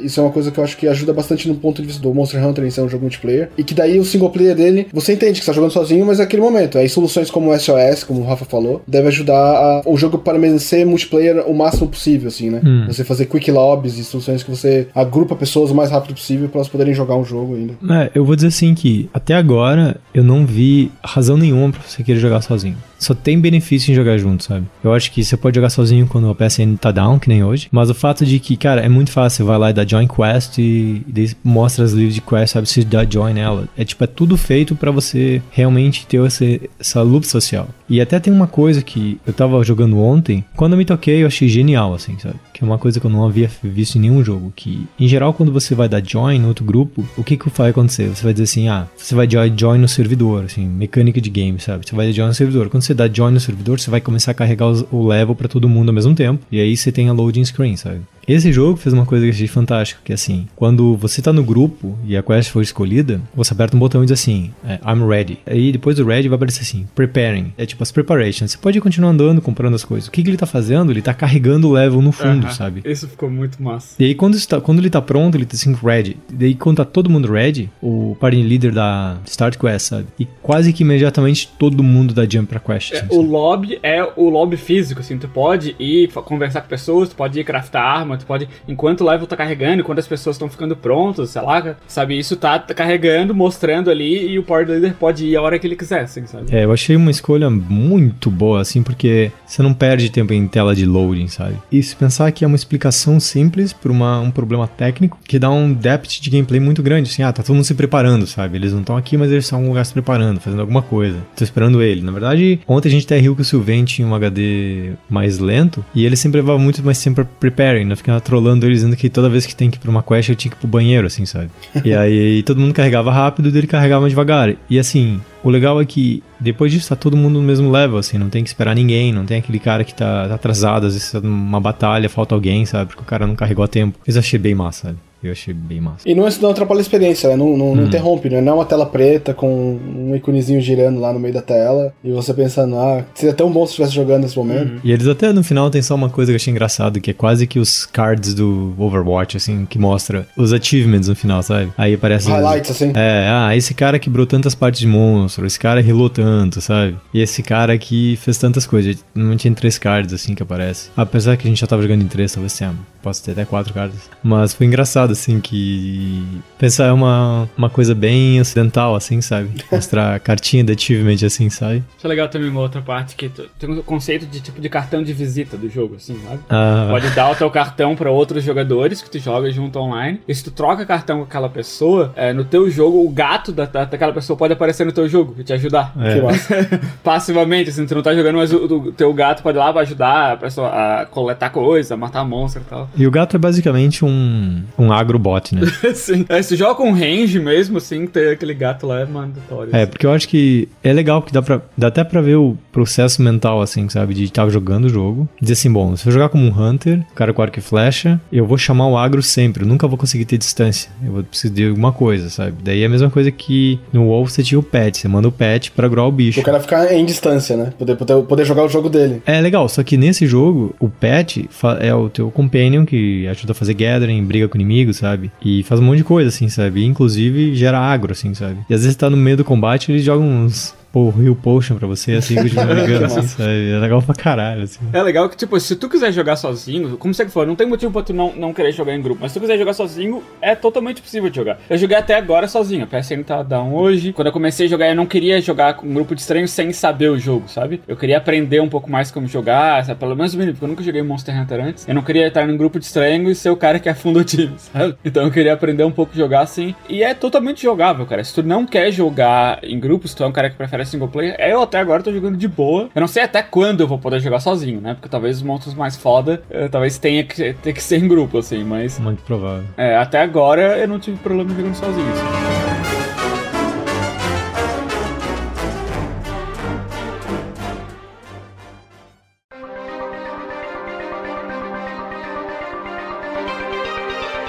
isso é uma coisa que eu acho que ajuda bastante no ponto de vista do Monster Hunter em ser um jogo multiplayer. E que daí o single player dele, você entende que você tá jogando sozinho, mas é aquele momento. Aí soluções como o SOS, como o Rafa falou, deve ajudar a- o jogo permanecer multiplayer o máximo possível, assim, né? Hum. Você fazer quick lobbies e soluções que você agrupa pessoas o mais rápido possível pra elas poderem jogar um jogo ainda. É, eu vou dizer assim que até agora eu não vi razão nenhuma pra você querer jogar sozinho. Só tem benefício em jogar junto, sabe? Eu acho que você pode jogar sozinho quando a PSN tá down, que nem hoje. Mas o fato de que, cara, é muito fácil. Você vai lá e dá join quest e, e mostra as livros de quest, sabe? Se dá join nela. É tipo, é tudo feito para você realmente ter esse, essa loop social. E até tem uma coisa que eu tava jogando ontem. Quando eu me toquei, eu achei genial, assim, sabe? Que é uma coisa que eu não havia visto em nenhum jogo. Que, em geral, quando você vai dar join no outro grupo, o que que vai acontecer? Você vai dizer assim, ah, você vai join no servidor, assim, mecânica de game, sabe? Você vai join no servidor. Quando você dá join no servidor, você vai começar a carregar o level para todo mundo ao mesmo tempo. E aí você tem a loading screen, sabe? Esse jogo fez uma coisa que eu achei fantástica, que é assim, quando você tá no grupo e a quest for escolhida, você aperta um botão e diz assim, é, I'm ready. Aí depois do ready vai aparecer assim, preparing. É tipo as preparations. Você pode continuar andando, comprando as coisas. O que, que ele tá fazendo? Ele tá carregando o level no fundo, uh -huh. sabe? Isso ficou muito massa. E aí quando, está, quando ele tá pronto, ele tá assim, ready. E daí quando tá todo mundo ready, o party leader da Start Quest, sabe? E quase que imediatamente todo mundo dá jump pra quest. É, assim, o lobby é o lobby físico, assim, tu pode ir conversar com pessoas, tu pode ir craftar arma, tu pode, enquanto o level tá carregando, enquanto as pessoas estão ficando prontas, sei lá, sabe? Isso tá carregando, mostrando ali e o Power Leader pode ir a hora que ele quiser, assim, sabe? É, eu achei uma escolha muito boa, assim, porque você não perde tempo em tela de loading, sabe? E se pensar que é uma explicação simples para um problema técnico que dá um depth de gameplay muito grande, assim, ah, tá todo mundo se preparando, sabe? Eles não estão aqui, mas eles estão em algum lugar se preparando, fazendo alguma coisa. Tô esperando ele. Na verdade, ontem a gente até riu que o Sylvain tinha um HD mais lento e ele sempre levava muito mais tempo pra preparing, né? Ficava trolando ele dizendo que toda vez que tem que ir pra uma quest ele tinha que ir pro banheiro, assim, sabe? e aí todo mundo carregava rápido e ele carregava devagar. E assim, o legal é que depois disso tá todo mundo no mesmo level, assim, não tem que esperar ninguém, não tem aquele cara que tá, tá atrasado, às vezes tá numa batalha, falta alguém, sabe? Porque o cara não carregou a tempo. Isso eu achei bem massa, sabe? Eu achei bem massa. E não, não atrapalha a experiência, né? Não, não, hum. não interrompe, né? Não é uma tela preta com um iconezinho girando lá no meio da tela e você pensando, ah, seria tão bom se estivesse jogando nesse momento. Uhum. E eles até no final tem só uma coisa que eu achei engraçado, que é quase que os cards do Overwatch, assim, que mostra os achievements no final, sabe? Aí aparece. Highlights, assim. É, ah, esse cara quebrou tantas partes de monstro, esse cara rilou tanto, sabe? E esse cara aqui fez tantas coisas. Não tinha três cards, assim, que aparece. Apesar que a gente já tava jogando em três, talvez tenha. Posso ter até quatro cards. Mas foi engraçado, assim, que pensar é uma, uma coisa bem ocidental, assim, sabe? Mostrar cartinha de achievement, assim, sabe? Isso é legal também uma outra parte que tu, tem um conceito de tipo de cartão de visita do jogo, assim, sabe? Ah. Pode dar o teu cartão para outros jogadores que tu joga junto online. E se tu troca cartão com aquela pessoa, é, no teu jogo, o gato da, da, daquela pessoa pode aparecer no teu jogo e te ajudar. É. Passivamente, assim, tu não tá jogando, mas o, o, teu gato pode ir lá pra ajudar a pessoa a coletar coisa, a matar monstro e tal. E o gato é basicamente um, um agrobot, né? Sim. É, se joga com range mesmo, assim, ter aquele gato lá é mandatório. É, assim. porque eu acho que é legal que dá, pra, dá até pra ver o processo mental, assim, sabe? De estar jogando o jogo. Dizer assim, bom, se eu jogar como um Hunter, cara com arco e flecha, eu vou chamar o agro sempre. Eu nunca vou conseguir ter distância. Eu vou precisar de alguma coisa, sabe? Daí é a mesma coisa que no WoW você tinha o pet. Você manda o pet pra agrar o bicho. O cara ficar em distância, né? Poder, poder, poder jogar o jogo dele. É legal, só que nesse jogo, o pet é o teu companion que ajuda a fazer gathering, briga com sabe? E faz um monte de coisa, assim, sabe? inclusive gera agro, assim, sabe? E às vezes tá no meio do combate, ele joga uns pô, Rio Potion pra você, assim, brigando, assim, sabe? É legal pra caralho, assim. É legal que, tipo, se tu quiser jogar sozinho, como você que for, não tem motivo pra tu não, não querer jogar em grupo, mas se tu quiser jogar sozinho, é totalmente possível de jogar. Eu joguei até agora sozinho, a PSN tá down hoje. Quando eu comecei a jogar, eu não queria jogar com um grupo de estranhos sem saber o jogo, sabe? Eu queria aprender um pouco mais como jogar, sabe? Pelo menos porque eu nunca joguei Monster Hunter antes. Eu não queria estar num grupo de estranhos e ser o cara que afunda o time, sabe? Então eu queria aprender um pouco a jogar assim. E é totalmente jogável, cara. Se tu não quer jogar em grupos, tu é um cara que prefere single player, eu até agora tô jogando de boa. Eu não sei até quando eu vou poder jogar sozinho, né? Porque talvez os monstros mais foda, uh, talvez tenha que, ter que ser em grupo, assim, mas. Muito provável. É, até agora eu não tive problema jogando sozinho, assim.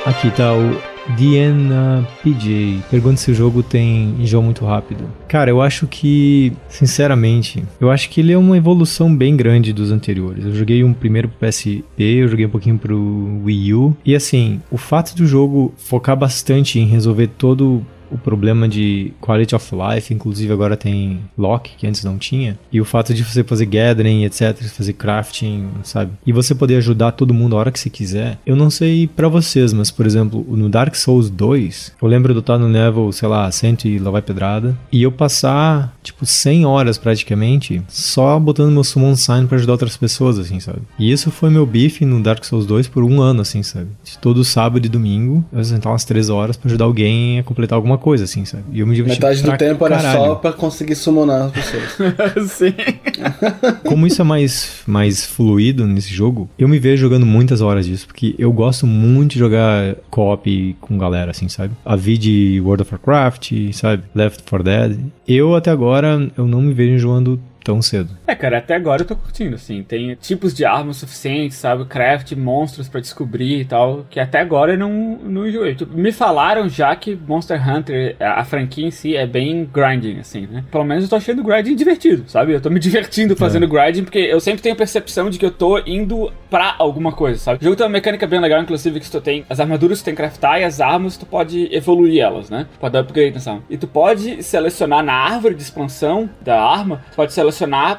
Aqui tá o Diana PJ pergunta se o jogo tem enjoo muito rápido. Cara, eu acho que, sinceramente, eu acho que ele é uma evolução bem grande dos anteriores. Eu joguei um primeiro pro PSP, eu joguei um pouquinho pro Wii U. E assim, o fato do jogo focar bastante em resolver todo o problema de quality of life, inclusive agora tem lock, que antes não tinha, e o fato de você fazer gathering, etc, fazer crafting, sabe? E você poder ajudar todo mundo a hora que você quiser. Eu não sei para vocês, mas por exemplo, no Dark Souls 2, eu lembro de estar no level, sei lá, 100 e lá vai pedrada, e eu passar, tipo, 100 horas praticamente só botando meu summon sign para ajudar outras pessoas, assim, sabe? E isso foi meu bife no Dark Souls 2 por um ano, assim, sabe? De todo sábado e domingo, eu ia sentar umas 3 horas para ajudar alguém a completar alguma coisa, assim, sabe? E eu me diverti Metade do tempo era caralho. só pra conseguir summonar as pessoas. Sim. Como isso é mais, mais fluido nesse jogo, eu me vejo jogando muitas horas disso, porque eu gosto muito de jogar co-op com galera, assim, sabe? A vi de World of Warcraft, sabe? Left 4 Dead. Eu, até agora, eu não me vejo jogando tão cedo. É, cara, até agora eu tô curtindo, assim. Tem tipos de armas suficientes, sabe? Craft, monstros pra descobrir e tal, que até agora eu não, não enjoei. Tipo, me falaram já que Monster Hunter, a, franquia em si, é bem grinding, assim, né? Pelo menos eu tô achando o grinding divertido, sabe? Eu tô me divertindo fazendo grinding, porque eu sempre tenho a percepção de que eu tô indo pra alguma coisa, sabe? O jogo tem uma mecânica bem legal, inclusive, que tu tem as armaduras que tu tem que craftar e as armas tu pode evoluir elas, né? Pode dar upgrade nessa arma. E tu pode selecionar na árvore de expansão da arma, tu pode selecionar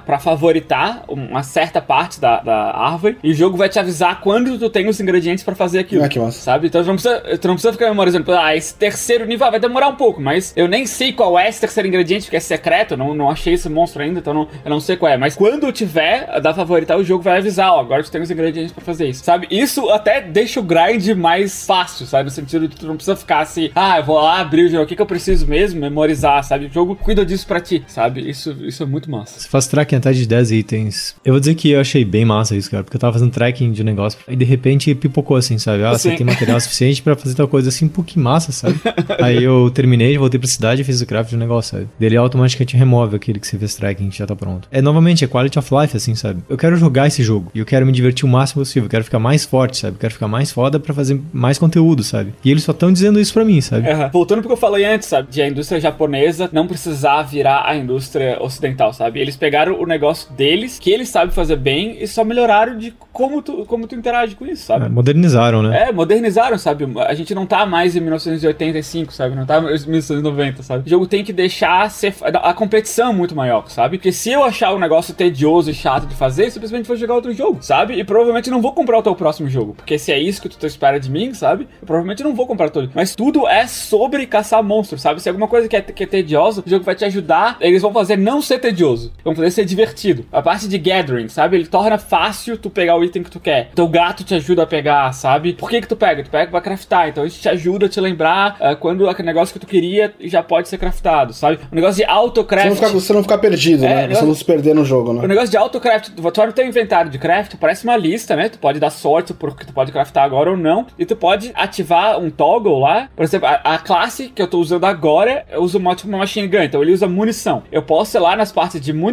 pra favoritar uma certa parte da, da árvore e o jogo vai te avisar quando tu tem os ingredientes pra fazer aquilo. Ah, que massa. Sabe? Então tu não precisa, tu não precisa ficar memorizando, ah, esse terceiro nível ah, vai demorar um pouco, mas eu nem sei qual é esse terceiro ingrediente, porque é secreto, não, não achei esse monstro ainda, então não, eu não sei qual é. Mas quando tiver da favoritar, o jogo vai avisar, ó, agora tu tem os ingredientes pra fazer isso. Sabe? Isso até deixa o grind mais fácil, sabe? No sentido de tu não precisa ficar assim, ah, eu vou lá abrir o jogo, o que, que eu preciso mesmo? Memorizar, sabe? O jogo cuida disso pra ti, sabe? Isso, isso é muito massa. Você faz tracking até de 10 itens. Eu vou dizer que eu achei bem massa isso, cara, porque eu tava fazendo tracking de um negócio e de repente pipocou assim, sabe? Ah, você Sim. tem material suficiente pra fazer tal coisa assim, pô, que massa, sabe? Aí eu terminei, voltei pra cidade e fiz o craft de um negócio, sabe? Dele automaticamente remove aquele que você fez tracking já tá pronto. É novamente, é quality of life, assim, sabe? Eu quero jogar esse jogo e eu quero me divertir o máximo possível, eu quero ficar mais forte, sabe? Eu quero ficar mais foda pra fazer mais conteúdo, sabe? E eles só estão dizendo isso pra mim, sabe? Aham. Voltando pro que eu falei antes, sabe? De a indústria japonesa não precisar virar a indústria ocidental, sabe? Eles pegaram o negócio deles, que eles sabem fazer bem, e só melhoraram de como tu, como tu interage com isso, sabe? É, modernizaram, né? É, modernizaram, sabe? A gente não tá mais em 1985, sabe? Não tá em 1990, sabe? O jogo tem que deixar ser. A competição é muito maior, sabe? Porque se eu achar um negócio tedioso e chato de fazer, simplesmente vou jogar outro jogo, sabe? E provavelmente não vou comprar o teu próximo jogo. Porque se é isso que tu espera de mim, sabe? Eu provavelmente não vou comprar todo. Mas tudo é sobre caçar monstros, sabe? Se alguma coisa que é, que é tediosa, o jogo vai te ajudar. Eles vão fazer não ser tedioso. Vão fazer ser divertido. A parte de gathering, sabe? Ele torna fácil tu pegar o item que tu quer. Teu gato te ajuda a pegar, sabe? Por que que tu pega? Tu pega pra craftar. Então isso te ajuda a te lembrar ah, quando aquele negócio que tu queria já pode ser craftado, sabe? O negócio de Você não, autocraft. ficar, você não ficar perdido, É, né? Você eu- não se perder no jogo, O né? negócio de autocraft, tu olha o teu inventário de craft, parece uma lista, né? Tu pode dar sorte porque tu pode craftar agora ou não. E tu pode ativar um toggle lá. Por exemplo, a, a classe que eu tô usando agora, eu uso uma, tipo, uma machine gun, então ele usa munição. Eu posso ir lá nas partes de munição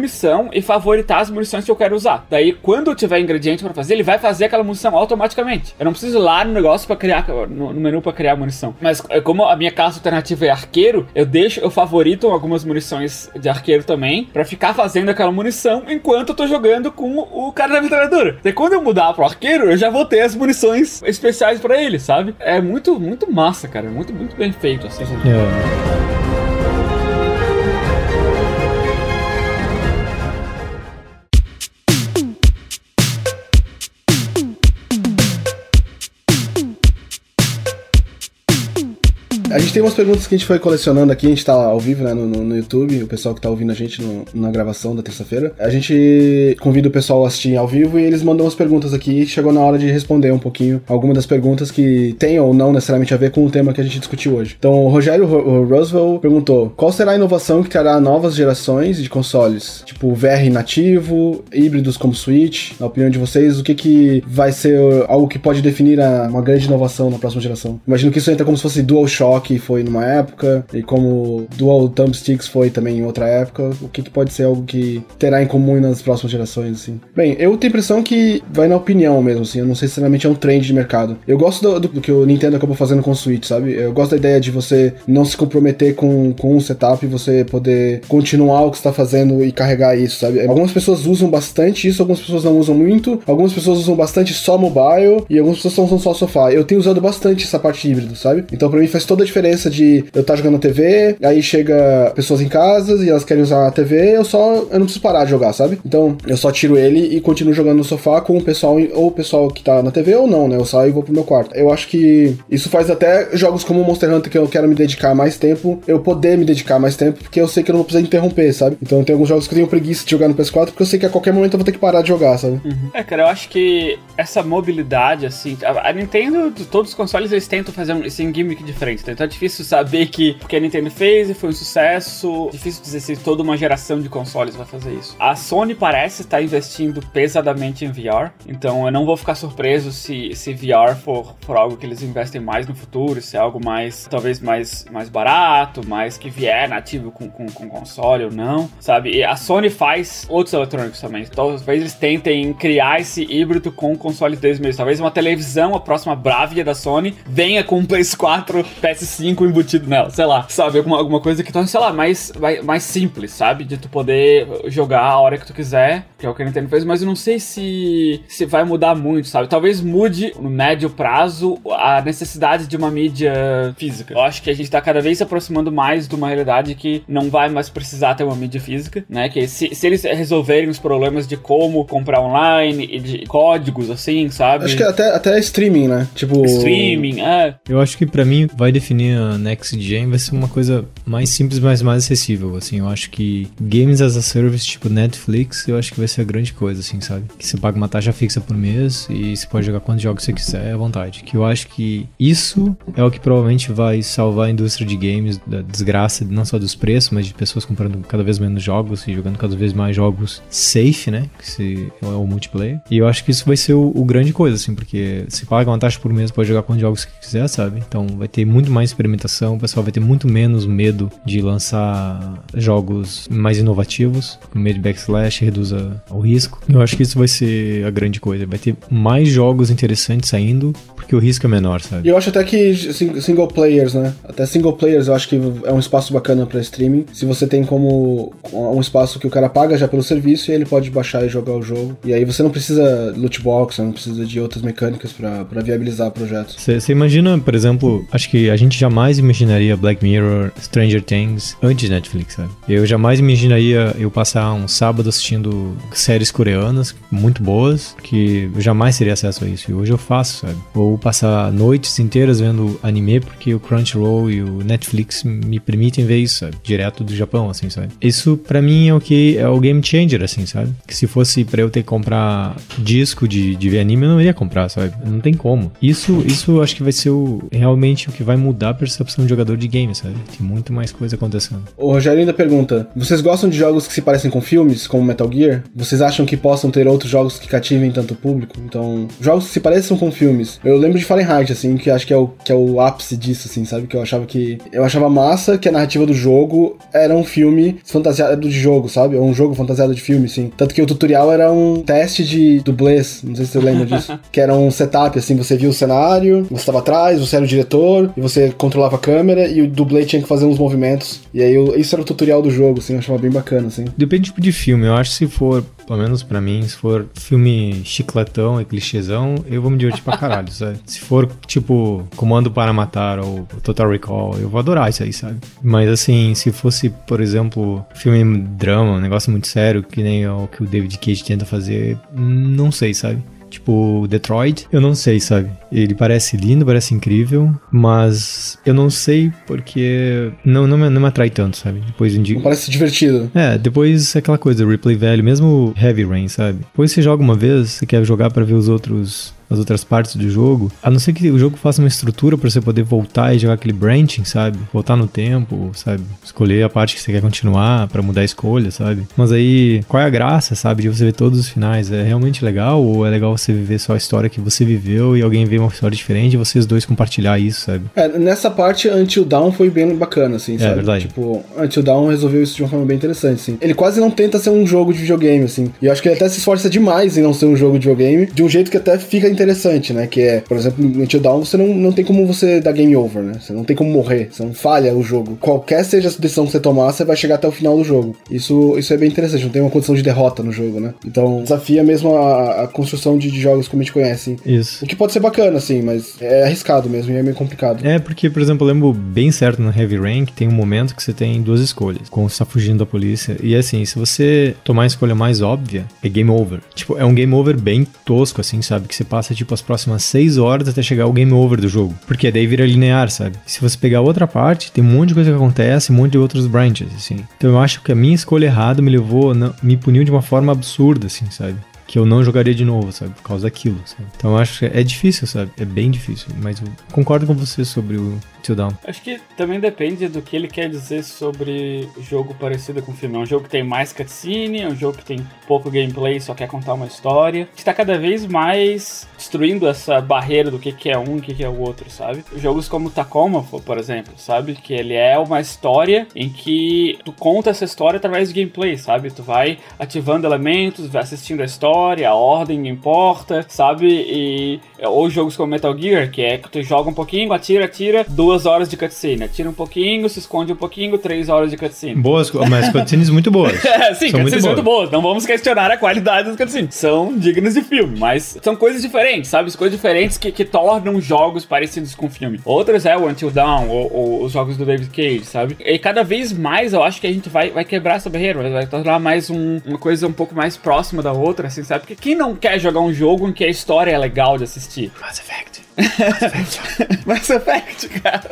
e favoritar as munições que eu quero usar. Daí, quando eu tiver ingrediente pra fazer, ele vai fazer aquela munição automaticamente. Eu não preciso ir lá no negócio pra criar, no, no menu pra criar munição. Mas é, como a minha classe alternativa é arqueiro, eu deixo, eu favorito algumas munições de arqueiro também, pra ficar fazendo aquela munição enquanto eu tô jogando com o cara da metralhadora. Daí quando eu mudar pro arqueiro, eu já vou ter as munições especiais pra ele, sabe? É muito, muito massa, cara. É muito, muito bem feito, assim. É. gente tem umas perguntas que a gente foi colecionando aqui, a gente tá ao vivo, né, no, no- YouTube, o pessoal que tá ouvindo a gente no- na gravação da terça-feira. A gente convida o pessoal a assistir ao vivo e eles mandam umas perguntas aqui e chegou na hora de responder um pouquinho algumas das perguntas que tem ou não necessariamente a ver com o tema que a gente discutiu hoje. Então, o Rogério Roosevelt perguntou: qual será a inovação que trará novas gerações de consoles? Tipo, VR nativo, híbridos como Switch? Na opinião de vocês, o que, que vai ser algo que pode definir a- uma grande inovação na próxima geração? Imagino que isso entra como se fosse DualShock foi numa época, e como Dual Thumbsticks foi também em outra época. O que, que pode ser algo que terá em comum nas próximas gerações, assim? Bem, eu tenho a impressão que vai na opinião mesmo, assim. Eu não sei se realmente é um trend de mercado. Eu gosto do, do- que o Nintendo acabou fazendo com o Switch, sabe? Eu gosto da ideia de você não se comprometer com, com um setup e você poder continuar o que está fazendo e carregar isso, sabe? Algumas pessoas usam bastante isso, algumas pessoas não usam muito, algumas pessoas usam bastante só mobile e algumas pessoas usam só sofá. Eu tenho usado bastante essa parte híbrida, sabe? Então pra mim faz toda a diferença de eu estar tá jogando TV, aí chega pessoas em casa e elas querem usar a TV, eu só eu não preciso parar de jogar, sabe? Então eu só tiro ele e continuo jogando no sofá com o pessoal, ou o pessoal que tá na TV ou não, né? Eu saio e vou pro meu quarto. Eu acho que isso faz até jogos como Monster Hunter, que eu quero me dedicar mais tempo, eu poder me dedicar mais tempo, porque eu sei que eu não vou precisar interromper, sabe? Então tem alguns jogos que eu tenho preguiça de jogar no PS4, porque eu sei que a qualquer momento eu vou ter que parar de jogar, sabe? Uhum. É, cara, eu acho que essa mobilidade, assim, a Nintendo, todos os consoles, eles tentam fazer um, esse gimmick diferente, então é difícil saber que porque a Nintendo fez e foi um sucesso, difícil dizer se toda uma geração de consoles vai fazer isso. A Sony parece estar investindo pesadamente em VR, então eu não vou ficar surpreso se, se VR for, for algo que eles investem mais no futuro, se é algo mais, talvez mais, mais barato, mais que vier nativo com, com, com console ou não, sabe? E a Sony faz outros eletrônicos também, talvez eles tentem criar esse híbrido com consoles deles mesmos, talvez uma televisão, a próxima Bravia da Sony, venha com um PS4, PS5 embutido nela, sei lá, sabe? Alguma, alguma coisa que torne, sei lá, mais, mais simples, sabe? De tu poder jogar a hora que tu quiser, que é o que a Nintendo fez, mas eu não sei se, se vai mudar muito, sabe? Talvez mude no médio prazo a necessidade de uma mídia física. Eu acho que a gente tá cada vez se aproximando mais de uma realidade que não vai mais precisar ter uma mídia física, né? Que se, se eles resolverem os problemas de como comprar online e de códigos, assim, sabe? Acho que até, até streaming, né? Tipo. Streaming, é. Eu acho que para mim vai definir Next Gen vai ser uma coisa mais simples, mas mais acessível. Assim, eu acho que games as a service, tipo Netflix, eu acho que vai ser a grande coisa, assim, sabe? Que você paga uma taxa fixa por mês e você pode jogar quantos jogos você quiser à vontade. Que eu acho que isso é o que provavelmente vai salvar a indústria de games da desgraça, não só dos preços, mas de pessoas comprando cada vez menos jogos e jogando cada vez mais jogos safe, né? Que se, é o multiplayer. E eu acho que isso vai ser o, o grande coisa, assim, porque se paga uma taxa por mês, pode jogar quantos jogos você quiser, sabe? Então vai ter muito mais experimentação, o pessoal vai ter muito menos medo de lançar jogos mais inovativos, com medo de backslash, reduza o risco. Eu acho que isso vai ser a grande coisa. Vai ter mais jogos interessantes saindo, porque o risco é menor, sabe? E eu acho até que single players, né? Até single players eu acho que é um espaço bacana para streaming. Se você tem como um espaço que o cara paga já pelo serviço e ele pode baixar e jogar o jogo. E aí você não precisa loot box, não precisa de outras mecânicas para viabilizar o projeto. Você imagina, por exemplo, acho que a gente jamais imaginaria Black Mirror, Stranger Things antes de Netflix, sabe? Eu jamais imaginaria eu passar um sábado assistindo séries coreanas muito boas, que eu jamais teria acesso a isso. E hoje eu faço, sabe? Ou passar noites inteiras vendo anime porque o Crunchyroll e o Netflix me permitem ver isso, sabe? Direto do Japão, assim, sabe? Isso para mim é o que é o game changer, assim, sabe? Que se fosse para eu ter que comprar disco de, de ver anime, eu não iria comprar, sabe? Não tem como. Isso, isso acho que vai ser o, realmente o que vai mudar percepção de jogador de game, sabe? Tem muito mais coisa acontecendo. O Rogério ainda pergunta: vocês gostam de jogos que se parecem com filmes, como Metal Gear? Vocês acham que possam ter outros jogos que cativem tanto o público? Então, jogos que se parecem com filmes. Eu lembro de Fahrenheit, assim, que acho que é o, que é o ápice disso, assim, sabe? Que eu achava que. Eu achava massa que a narrativa do jogo era um filme fantasiado de jogo, sabe? Ou um jogo fantasiado de filme, sim. Tanto que o tutorial era um teste de dublês, não sei se você lembra disso. que era um setup, assim, você via o cenário, você estava atrás, você era o diretor, e você controlava a câmera, e o dublê tinha que fazer uns movimentos. E aí eu, isso era o tutorial do jogo, assim, eu achava bem bacana, assim. Depende do tipo de filme, eu acho que se for pelo menos para mim, se for filme chicletão e clichêzão, eu vou me divertir pra caralho, sabe? Se for, tipo, Comando para Matar ou Total Recall, eu vou adorar isso aí, sabe? Mas assim, se fosse, por exemplo, filme drama, um negócio muito sério, que nem o que o David Cage tenta fazer, não sei, sabe? Tipo, Detroit, eu não sei, sabe? Ele parece lindo, parece incrível, mas eu não sei porque não, não, me, não me atrai tanto, sabe? Depois. Não parece divertido. É, depois aquela coisa, replay velho, mesmo Heavy Rain, sabe? Depois você joga uma vez, você quer jogar para ver os outros as outras partes do jogo. A não ser que o jogo faça uma estrutura para você poder voltar e jogar aquele branching, sabe? Voltar no tempo, sabe? Escolher a parte que você quer continuar para mudar a escolha, sabe? Mas aí, qual é a graça, sabe? De você ver todos os finais? É realmente legal ou é legal você viver só a história que você viveu e alguém vê uma história diferente e vocês dois compartilhar isso, sabe? É, nessa parte, Until Dawn foi bem bacana, assim, é, sabe? É verdade. Tipo, Until Dawn resolveu isso de uma forma bem interessante, assim. Ele quase não tenta ser um jogo de videogame, assim. E eu acho que ele até se esforça demais em não ser um jogo de videogame, de um jeito que até fica interessante, né? Que é, por exemplo, no Dawn você não, não tem como você dar game over, né? Você não tem como morrer, você não falha o jogo. Qualquer seja a decisão que você tomar, você vai chegar até o final do jogo. Isso, isso é bem interessante, não tem uma condição de derrota no jogo, né? Então desafia mesmo a, a construção de, de, jogos como a gente conhece. Isso. O que pode ser bacana, assim, mas é arriscado mesmo e é meio complicado. É, porque, por exemplo, eu lembro bem certo no Heavy Rain que tem um momento que você tem duas escolhas. Quando você tá fugindo da polícia. E assim, se você tomar a escolha mais óbvia, é game over. Tipo, é um game over bem tosco, assim, sabe? Que você passa, tipo, as próximas seis horas até chegar ao game over do jogo. Porque daí vira linear, sabe? Se você pegar outra parte, tem um monte de coisa que acontece, um monte de outros branches, assim. Então eu acho que a minha escolha errada me levou, não, me puniu de uma forma absurda, assim, sabe? que eu não jogaria de novo, sabe? Por causa daquilo, sabe? Então acho que é difícil, sabe? É bem difícil. Mas eu concordo com você sobre o Till Dawn. Acho que também depende do que ele quer dizer sobre jogo parecido com filme. É um jogo que tem mais cutscene, é um jogo que tem pouco gameplay, só quer contar uma história. Está cada vez mais destruindo essa barreira do que, é um e o que, que é o outro, sabe? Jogos como Tacoma, por exemplo, sabe? Que ele é uma história em que tu conta essa história através de gameplay, sabe? Tu vai ativando elementos, vai assistindo a história a ordem importa, sabe? E ou jogos como Metal Gear, que é que tu joga um pouquinho, atira, atira, duas horas de cutscene, atira um pouquinho, se esconde um pouquinho, três horas de cutscene. Boas, mas cutscenes muito boas. é, sim, são cutscenes muito boas. muito boas. Não vamos questionar a qualidade das cutscenes. São dignas de filme, mas são coisas diferentes, sabe? Coisas diferentes que, que tornam jogos parecidos com filme. Outras é o Until Dawn, ou, ou, os jogos do David Cage, sabe? E cada vez mais eu acho que a gente vai, vai quebrar essa barreira, vai tornar mais um, uma coisa um pouco mais próxima da outra, assim, sabe? Porque quem não quer jogar um jogo em que a história é legal de assistir? Mass Effect. Mass Effect, cara.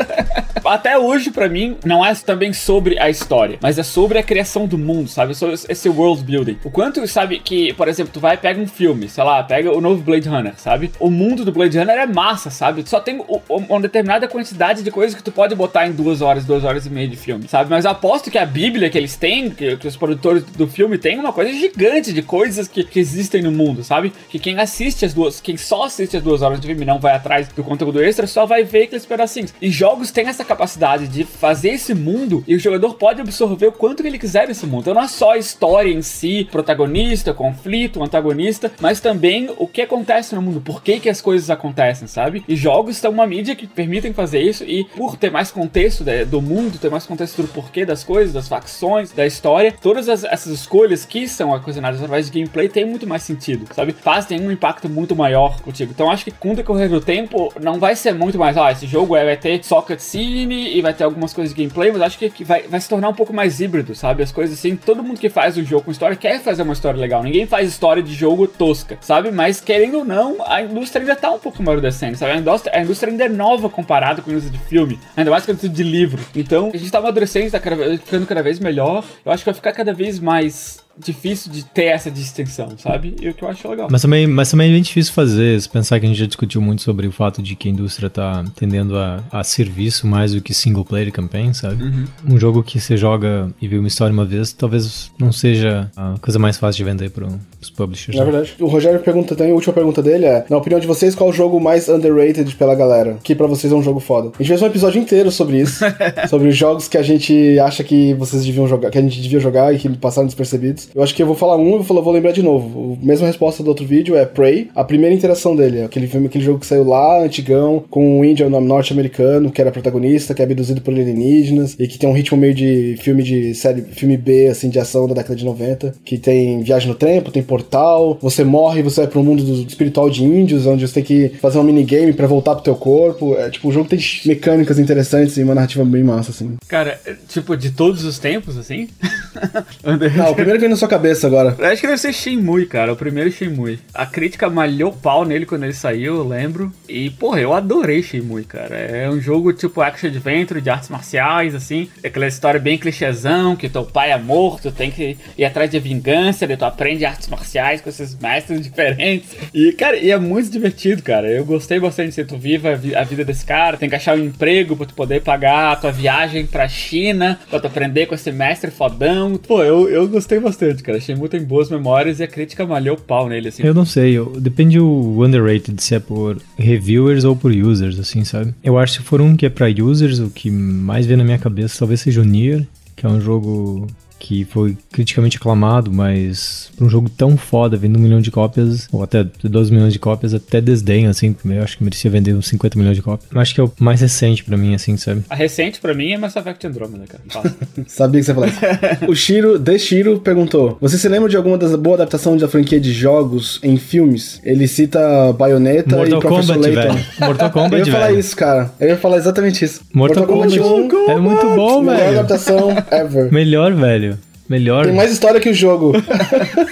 Até hoje, para mim, não é também sobre a história, mas é sobre a criação do mundo, sabe? Sobre esse world building. O quanto, sabe, que, por exemplo, tu vai pega um filme, sei lá, pega o novo Blade Runner, sabe? O mundo do Blade Runner é massa, sabe? Só tem uma determinada quantidade de coisas que tu pode botar em duas horas, duas horas e meia de filme, sabe? Mas eu aposto que a Bíblia que eles têm, que, que os produtores do filme têm, uma coisa gigante de coisas que, que existem no mundo, sabe? Que quem assiste as duas, quem só assiste as duas horas de filme não vai atrás do conteúdo extra, só vai ver aqueles pedacinhos. E jogos têm essa capacidade de fazer esse mundo e o jogador pode absorver o quanto ele quiser desse mundo. Então não é só a história em si, protagonista, conflito, antagonista, mas também o que acontece no mundo, por que, que as coisas acontecem, sabe? E jogos são uma mídia que permitem fazer isso e por ter mais contexto né, do mundo, ter mais contexto do porquê das coisas, das facções, da história, todas as, essas escolhas que são ocasionadas através de gameplay têm muito mais sentido, sabe? Fazem um impacto muito maior contigo. Então acho que com o decorrer do tempo não vai ser muito mais, ah, esse jogo é, vai ter só cutscene e vai ter algumas coisas de gameplay, mas acho que, que vai, vai se tornar um pouco mais híbrido, sabe? As coisas assim, todo mundo que faz um jogo com história quer fazer uma história legal. Ninguém faz história de jogo tosca, sabe? Mas querendo ou não, a indústria ainda tá um pouco amadurecendo, sabe? A indústria, a indústria ainda é nova comparada com a indústria de filme, ainda mais com a indústria de livro. Então, a gente tá amadurecendo, tá ficando cada vez melhor. Eu acho que vai ficar cada vez mais difícil de ter essa distinção, sabe? E o que eu acho legal. Mas também, mas também é bem difícil fazer, se pensar que a gente já discutiu muito sobre o fato de que a indústria tá tendendo a, a serviço mais do que single player campaign, sabe? Uhum. Um jogo que você joga e vê uma história uma vez, talvez não seja a coisa mais fácil de vender para os publishers. Na né? verdade, o Rogério pergunta também, a última pergunta dele é, na opinião de vocês, qual o jogo mais underrated pela galera? Que para vocês é um jogo foda. A gente fez um episódio inteiro sobre isso, sobre jogos que a gente acha que vocês deviam jogar, que a gente devia jogar e que passaram despercebidos. Eu acho que eu vou falar um e vou, vou lembrar de novo. A mesma resposta do outro vídeo é Prey. A primeira interação dele, aquele filme, aquele jogo que saiu lá, antigão, com um índio norte-americano, que era protagonista, que é abduzido por alienígenas, e que tem um ritmo meio de filme de série, filme B, assim, de ação da década de 90, que tem viagem no tempo, tem portal, você morre, você vai pro mundo do espiritual de índios, onde você tem que fazer um minigame para voltar pro teu corpo. É tipo, o jogo tem mecânicas interessantes e uma narrativa bem massa, assim. Cara, é, tipo, de todos os tempos, assim? Não, o primeiro que vem na sua cabeça agora. Eu acho que deve ser Shenmue, cara. O primeiro Shenmue. A crítica malhou pau nele quando ele saiu, eu lembro. E, porra, eu adorei Shenmue, cara. É um jogo tipo action adventure de artes marciais, assim. É aquela história bem clichêzão, que teu pai é morto, tem que ir atrás de vingança, daí tu aprende artes marciais com esses mestres diferentes. E, cara, e é muito divertido, cara. Eu gostei bastante de tu viva a vida desse cara. Tem que achar um emprego pra tu poder pagar a tua viagem pra China, pra tu aprender com esse mestre fodão. Pô, eu, eu gostei bastante, cara. Shenmue tem boas memórias e a crítica malhou o pau nele, assim. Eu não sei, eu, depende o underrated se é por reviewers ou por users, assim, sabe? Eu acho que se for um que é pra users, o que mais vem na minha cabeça talvez seja o Nier, que é um jogo que foi criticamente aclamado, mas pra um jogo tão foda, vendo um milhão de cópias, ou até 12 milhões de cópias, até desdém, assim, eu acho que merecia vender uns 50 milhões de cópias. Eu acho que é o mais recente pra mim, assim, sabe? A recente pra mim é Mass Effect Andromeda, cara. Fala. Sabia que você ia falar isso. o Shiro, The Shiro, perguntou: Você se lembra de alguma das boas adaptações da franquia de jogos em filmes? Ele cita Bayonetta Mortal e Professor Kombat, Layton. velho. Mortal Eu Kombat, ia falar velho. isso, cara. Eu ia falar exatamente isso. Mortal Kombat. 1, É muito bom, melhor velho. adaptação ever. Melhor, velho. Melhor. Tem mais história que o jogo.